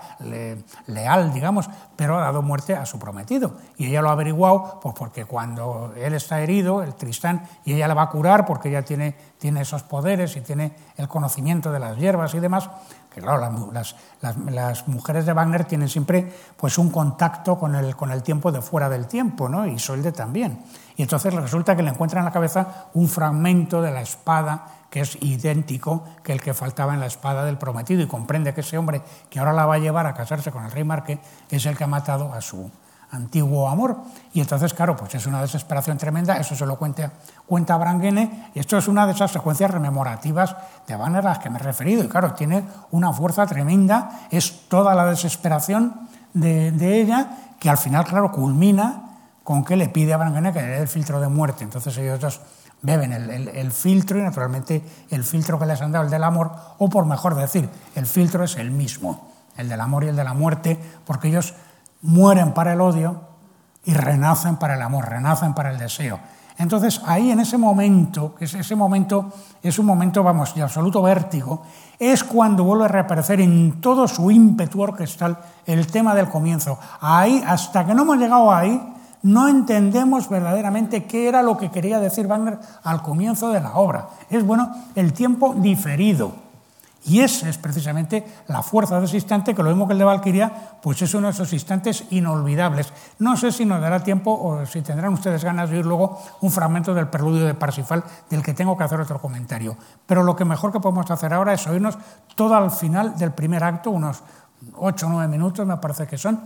leal, digamos, pero ha dado muerte a su prometido. Y ella lo ha averiguado pues porque cuando él está herido, el Tristán, y ella le va a curar porque ella tiene, tiene esos poderes y tiene el conocimiento de las hierbas y demás, que claro, las, las, mujeres de Wagner tienen siempre pues, un contacto con el, con el tiempo de fuera del tiempo, ¿no? y Solde también. Y entonces resulta que le encuentra en la cabeza un fragmento de la espada que es idéntico que el que faltaba en la espada del prometido y comprende que ese hombre que ahora la va a llevar a casarse con el rey Marque es el que ha matado a su, antiguo amor. Y entonces, claro, pues es una desesperación tremenda, eso se lo cuenta, cuenta Branguene, y esto es una de esas secuencias rememorativas de Banner a las que me he referido, y claro, tiene una fuerza tremenda, es toda la desesperación de, ella, que al final, claro, culmina con que le pide a Branguene que le dé el filtro de muerte. Entonces ellos dos beben el, el, filtro y naturalmente el filtro que les han dado, el del amor, o por mejor decir, el filtro es el mismo, el del amor y el de la muerte, porque ellos mueren para el odio y renacen para el amor, renacen para el deseo. Entonces, ahí en ese momento, que ese momento es un momento, vamos, de absoluto vértigo, es cuando vuelve a reaparecer en todo su ímpetu orquestal el tema del comienzo. Ahí, hasta que no hemos llegado ahí, no entendemos verdaderamente qué era lo que quería decir Wagner al comienzo de la obra. Es, bueno, el tiempo diferido. Y esa es precisamente la fuerza de ese instante, que lo mismo que el de Valquiria, pues es uno de esos instantes inolvidables. No sé si nos dará tiempo o si tendrán ustedes ganas de oír luego un fragmento del preludio de Parsifal del que tengo que hacer otro comentario. Pero lo que mejor que podemos hacer ahora es oírnos todo al final del primer acto, unos ocho o nueve minutos me parece que son,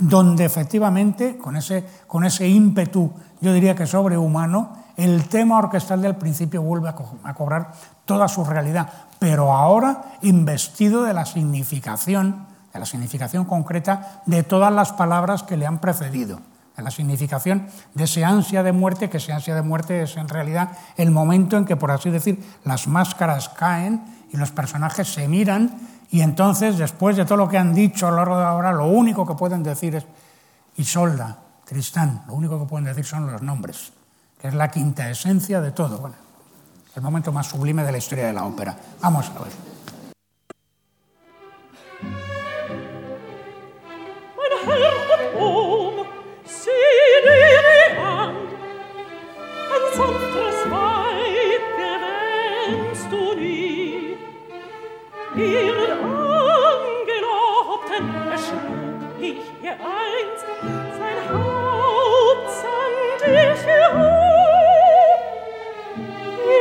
donde efectivamente, con ese, con ese ímpetu, yo diría que sobrehumano, el tema orquestal del principio vuelve a, cobrar toda su realidad, pero ahora investido de la significación, de la significación concreta de todas las palabras que le han precedido, de la significación de ese ansia de muerte, que ese ansia de muerte es en realidad el momento en que, por así decir, las máscaras caen y los personajes se miran y entonces, después de todo lo que han dicho a lo largo de la hora, lo único que pueden decir es Isolda, Tristán, lo único que pueden decir son los nombres, que es la quinta esencia de todo. Bueno, el momento más sublime de la historia de la ópera. Vamos a ver.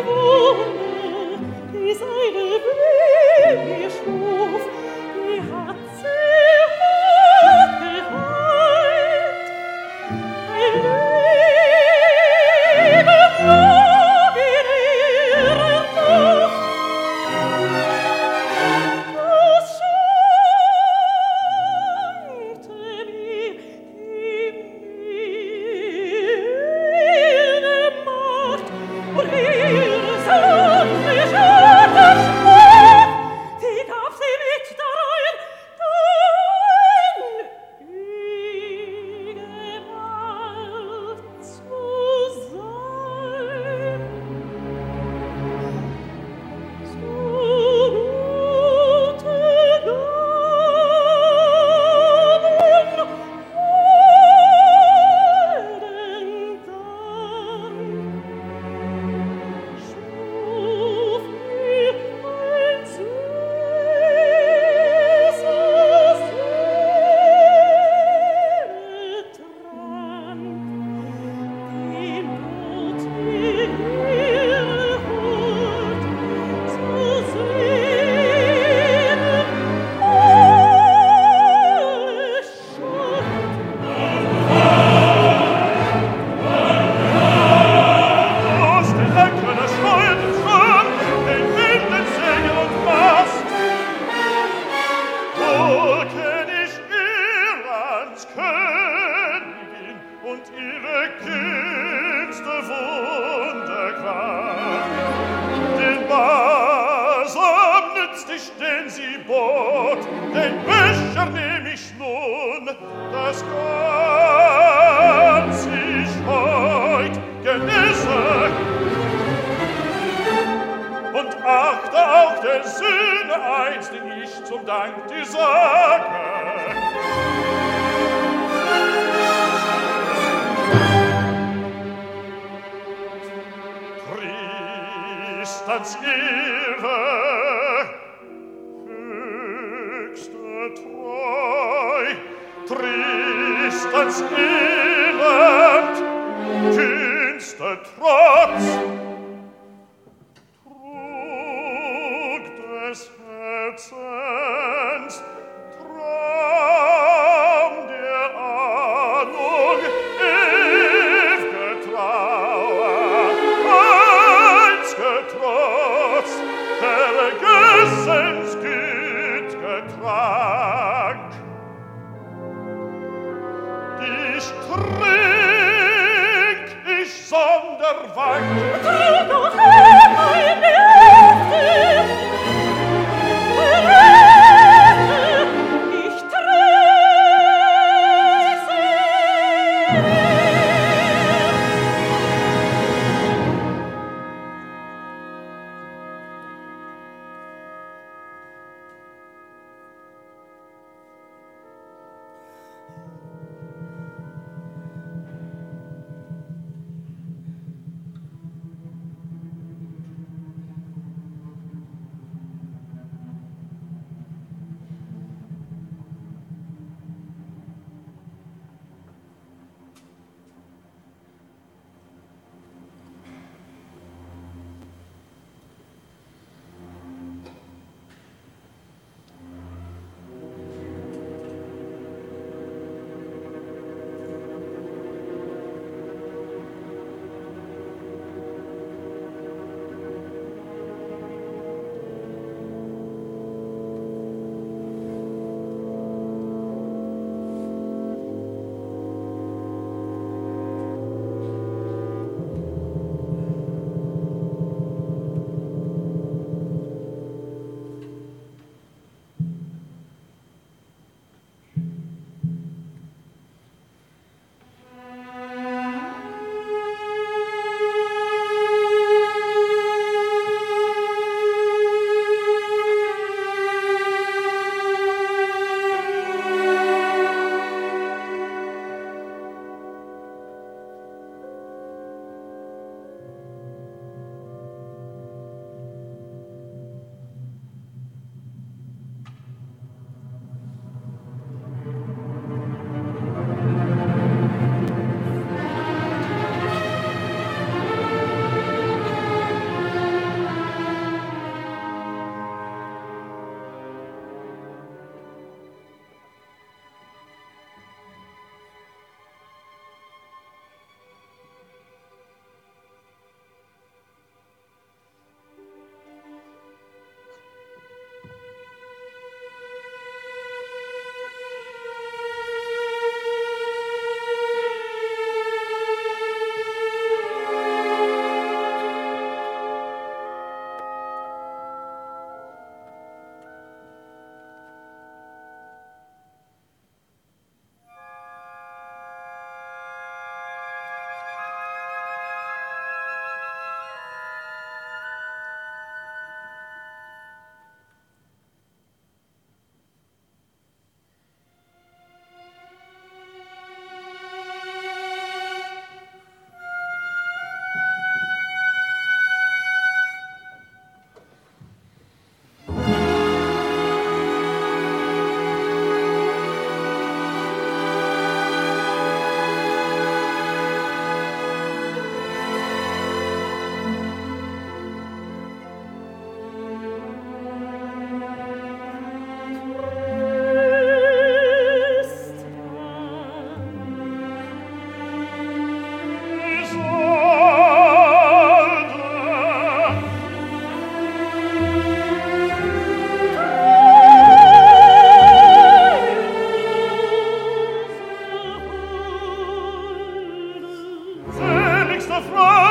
Und froh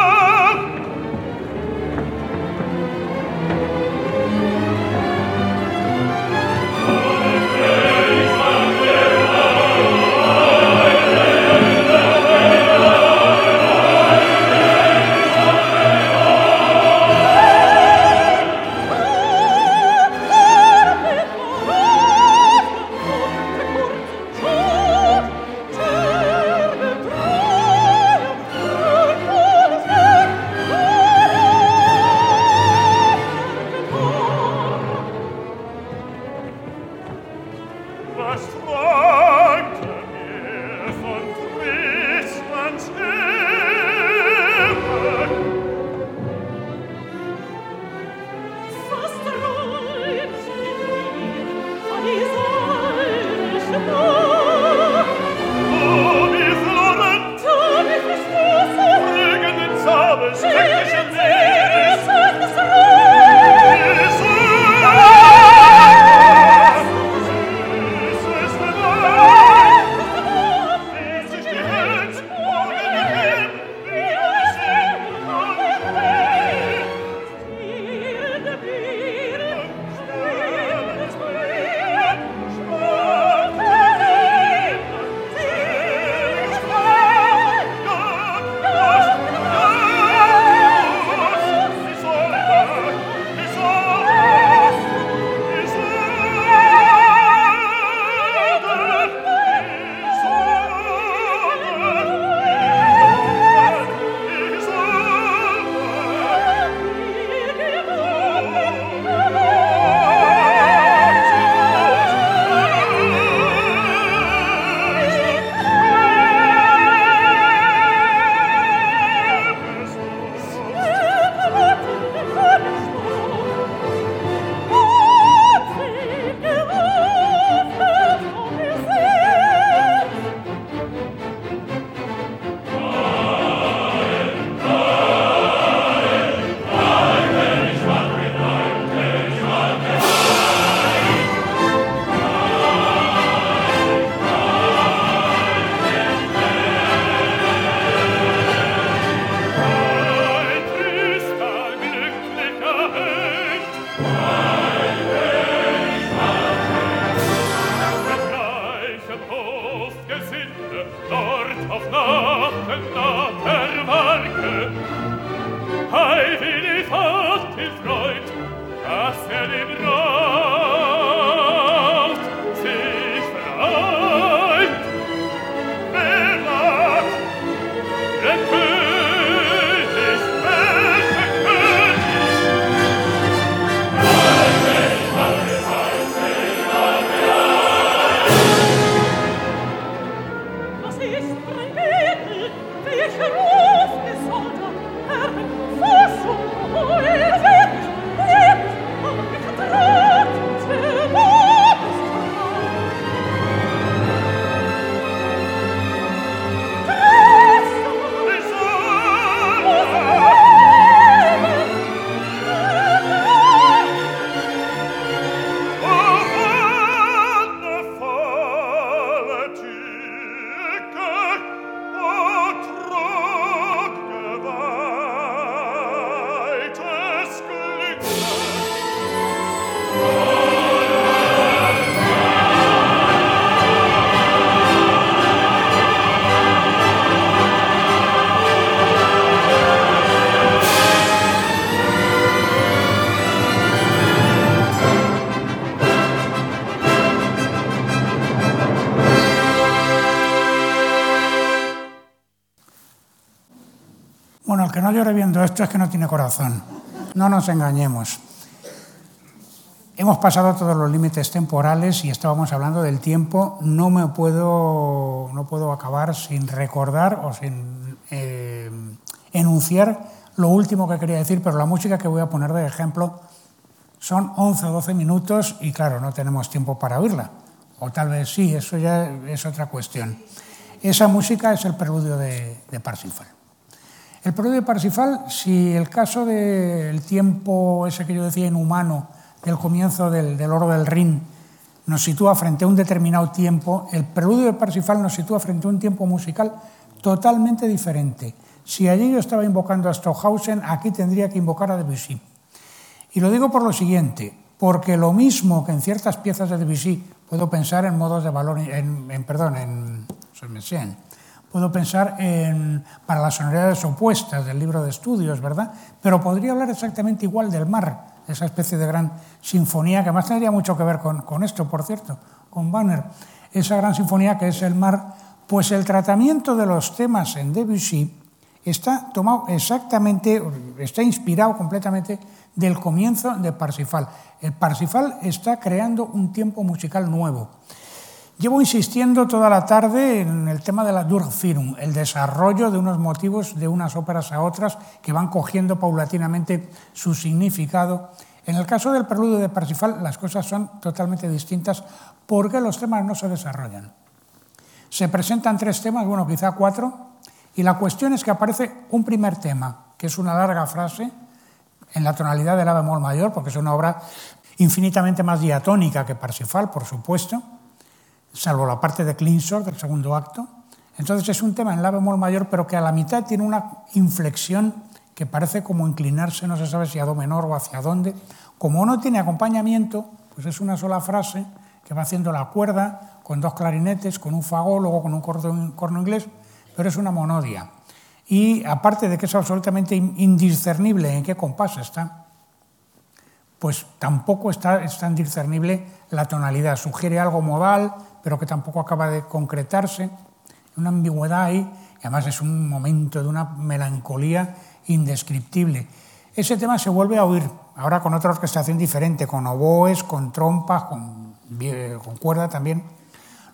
viendo esto es que no tiene corazón. No nos engañemos. Hemos pasado todos los límites temporales y estábamos hablando del tiempo. No me puedo, no puedo acabar sin recordar o sin eh, enunciar lo último que quería decir, pero la música que voy a poner de ejemplo son 11 o 12 minutos y claro, no tenemos tiempo para oírla. O tal vez sí, eso ya es otra cuestión. Esa música es el preludio de Parsifal. El periodo de Parsifal, si el caso del tiempo ese que yo decía inhumano del comienzo del, oro del Rin nos sitúa frente a un determinado tiempo, el preludio de Parsifal nos sitúa frente a un tiempo musical totalmente diferente. Si allí yo estaba invocando a Stockhausen, aquí tendría que invocar a Debussy. Y lo digo por lo siguiente, porque lo mismo que en ciertas piezas de Debussy puedo pensar en modos de valor, en, perdón, en, Puedo pensar en, para las sonoridades opuestas del libro de estudios, ¿verdad? Pero podría hablar exactamente igual del mar, esa especie de gran sinfonía, que además tendría mucho que ver con, con esto, por cierto, con Banner. Esa gran sinfonía que es el mar, pues el tratamiento de los temas en Debussy está tomado exactamente, está inspirado completamente del comienzo de Parsifal. El Parsifal está creando un tiempo musical nuevo. Llevo insistiendo toda la tarde en el tema de la Durchführung, el desarrollo de unos motivos de unas óperas a otras que van cogiendo paulatinamente su significado. En el caso del preludio de Parsifal, las cosas son totalmente distintas porque los temas no se desarrollan. Se presentan tres temas, bueno, quizá cuatro, y la cuestión es que aparece un primer tema, que es una larga frase en la tonalidad de la bemol mayor, porque es una obra infinitamente más diatónica que Parsifal, por supuesto, salvo la parte de Clinsor del segundo acto. Entonces es un tema en la bemol mayor, pero que a la mitad tiene una inflexión que parece como inclinarse, no se sabe si a do menor o hacia dónde. Como no tiene acompañamiento, pues es una sola frase que va haciendo la cuerda con dos clarinetes, con un fagot, luego con un corno inglés, pero es una monodia. Y aparte de que es absolutamente indiscernible en qué compás está, pues tampoco está, es tan discernible la tonalidad. Sugiere algo modal, pero que tampoco acaba de concretarse. Una ambigüedad ahí, y además es un momento de una melancolía indescriptible. Ese tema se vuelve a oír, ahora con otra orquestación diferente, con oboes, con trompas, con, cuerda también.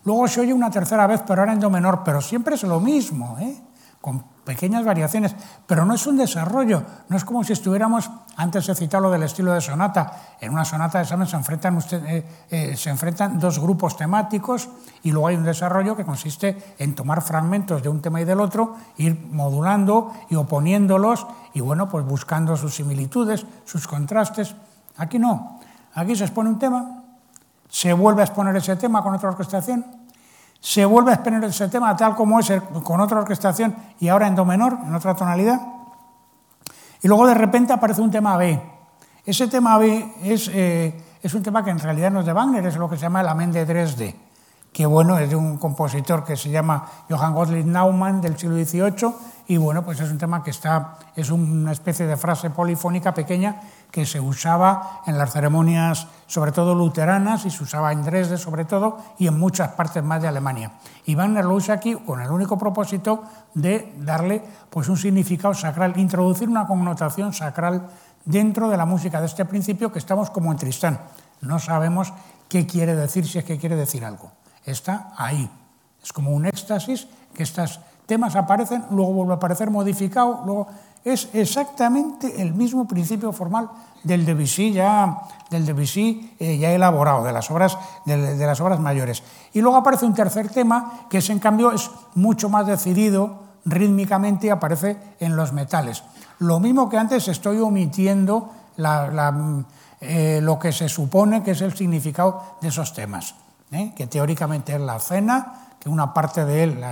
Luego se oye una tercera vez, pero ahora en do menor, pero siempre es lo mismo, ¿eh? Con pequeñas variaciones, pero no es un desarrollo, no es como si estuviéramos, antes he citado lo del estilo de sonata, en una sonata de examen se enfrentan, eh, eh, se enfrentan dos grupos temáticos y luego hay un desarrollo que consiste en tomar fragmentos de un tema y del otro, ir modulando y oponiéndolos y bueno, pues buscando sus similitudes, sus contrastes. Aquí no, aquí se expone un tema, se vuelve a exponer ese tema con otra orquestación, se vuelve a exponer ese tema tal como es con otra orquestación y ahora en do menor, en otra tonalidad, y luego de repente aparece un tema B. Ese tema B es, eh, es un tema que en realidad no es de Wagner, es lo que se llama el Amén de Dresde, que bueno, es de un compositor que se llama Johann Gottlieb Naumann del siglo XVIII, y bueno, pues es un tema que está, es una especie de frase polifónica pequeña que se usaba en las ceremonias, sobre todo luteranas, y se usaba en Dresde sobre todo, y en muchas partes más de Alemania. Y Wagner lo usa aquí con el único propósito de darle pues, un significado sacral, introducir una connotación sacral dentro de la música de este principio que estamos como en Tristán. No sabemos qué quiere decir, si es que quiere decir algo. Está ahí. Es como un éxtasis que estos temas aparecen, luego vuelve a aparecer modificado, luego es exactamente el mismo principio formal del Debussy ya, del eh, ya elaborado, de las, obras, de, las obras mayores. Y luego aparece un tercer tema que en cambio es mucho más decidido rítmicamente y aparece en los metales. Lo mismo que antes estoy omitiendo eh, lo que se supone que es el significado de esos temas, ¿eh? que teóricamente es la cena, que una parte de él,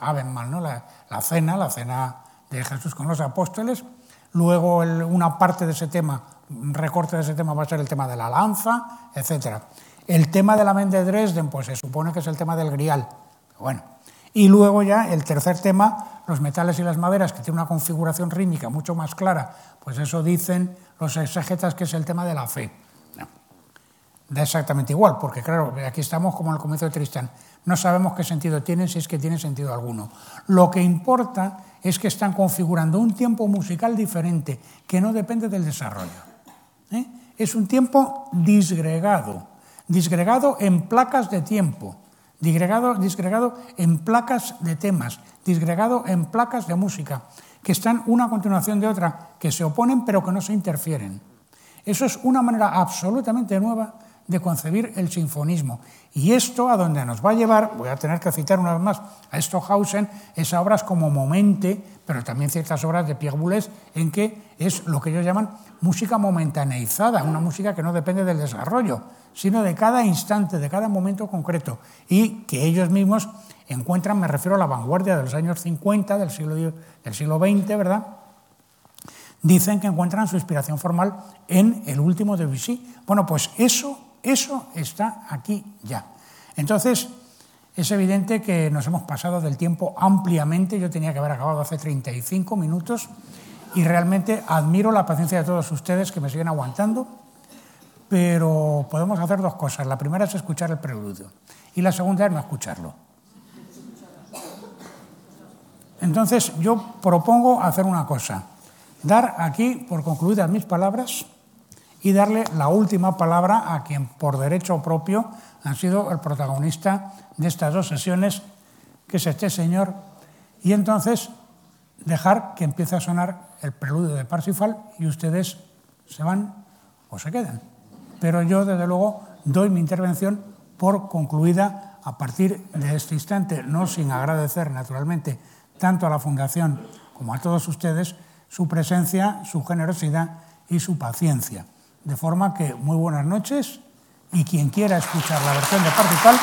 saben mal, ¿no? la cena, la cena de Jesús con los apóstoles. Luego una parte de ese tema, un recorte de ese tema va a ser el tema de la lanza, etc. El tema de la mente de Dresden, pues se supone que es el tema del grial. Bueno. Y luego ya el tercer tema, los metales y las maderas, que tiene una configuración rítmica mucho más clara, pues eso dicen los exegetas que es el tema de la fe. Da exactamente igual, porque claro, aquí estamos como en el comienzo de Tristán. No sabemos qué sentido tienen, si es que tiene sentido alguno. Lo que importa es que están configurando un tiempo musical diferente, que no depende del desarrollo. ¿eh? Es un tiempo disgregado, disgregado en placas de tiempo, disgregado, disgregado en placas de temas, disgregado en placas de música, que están una continuación de otra, que se oponen pero que no se interfieren. Eso es una manera absolutamente nueva de concebir el sinfonismo. Y esto a donde nos va a llevar, voy a tener que citar una vez más a Stockhausen, es obras como Momente, pero también ciertas obras de Pierre Boulez, en que es lo que ellos llaman música momentaneizada, una música que no depende del desarrollo, sino de cada instante, de cada momento concreto, y que ellos mismos encuentran, me refiero a la vanguardia de los años 50 del siglo, del siglo XX, ¿verdad? Dicen que encuentran su inspiración formal en el último de Debussy. Bueno, pues eso eso está aquí ya. Entonces, es evidente que nos hemos pasado del tiempo ampliamente. Yo tenía que haber acabado hace 35 minutos y realmente admiro la paciencia de todos ustedes que me siguen aguantando, pero podemos hacer dos cosas. La primera es escuchar el preludio y la segunda es no escucharlo. Entonces, yo propongo hacer una cosa, dar aquí por concluidas mis palabras y darle la última palabra a quien por derecho propio ha sido el protagonista de estas dos sesiones, que es este señor, y entonces dejar que empiece a sonar el preludio de Parsifal y ustedes se van o se quedan. Pero yo, desde luego, doy mi intervención por concluida a partir de este instante, no sin agradecer, naturalmente, tanto a la Fundación como a todos ustedes su presencia, su generosidad y su paciencia. De forma que muy buenas noches y quien quiera escuchar la versión de Partical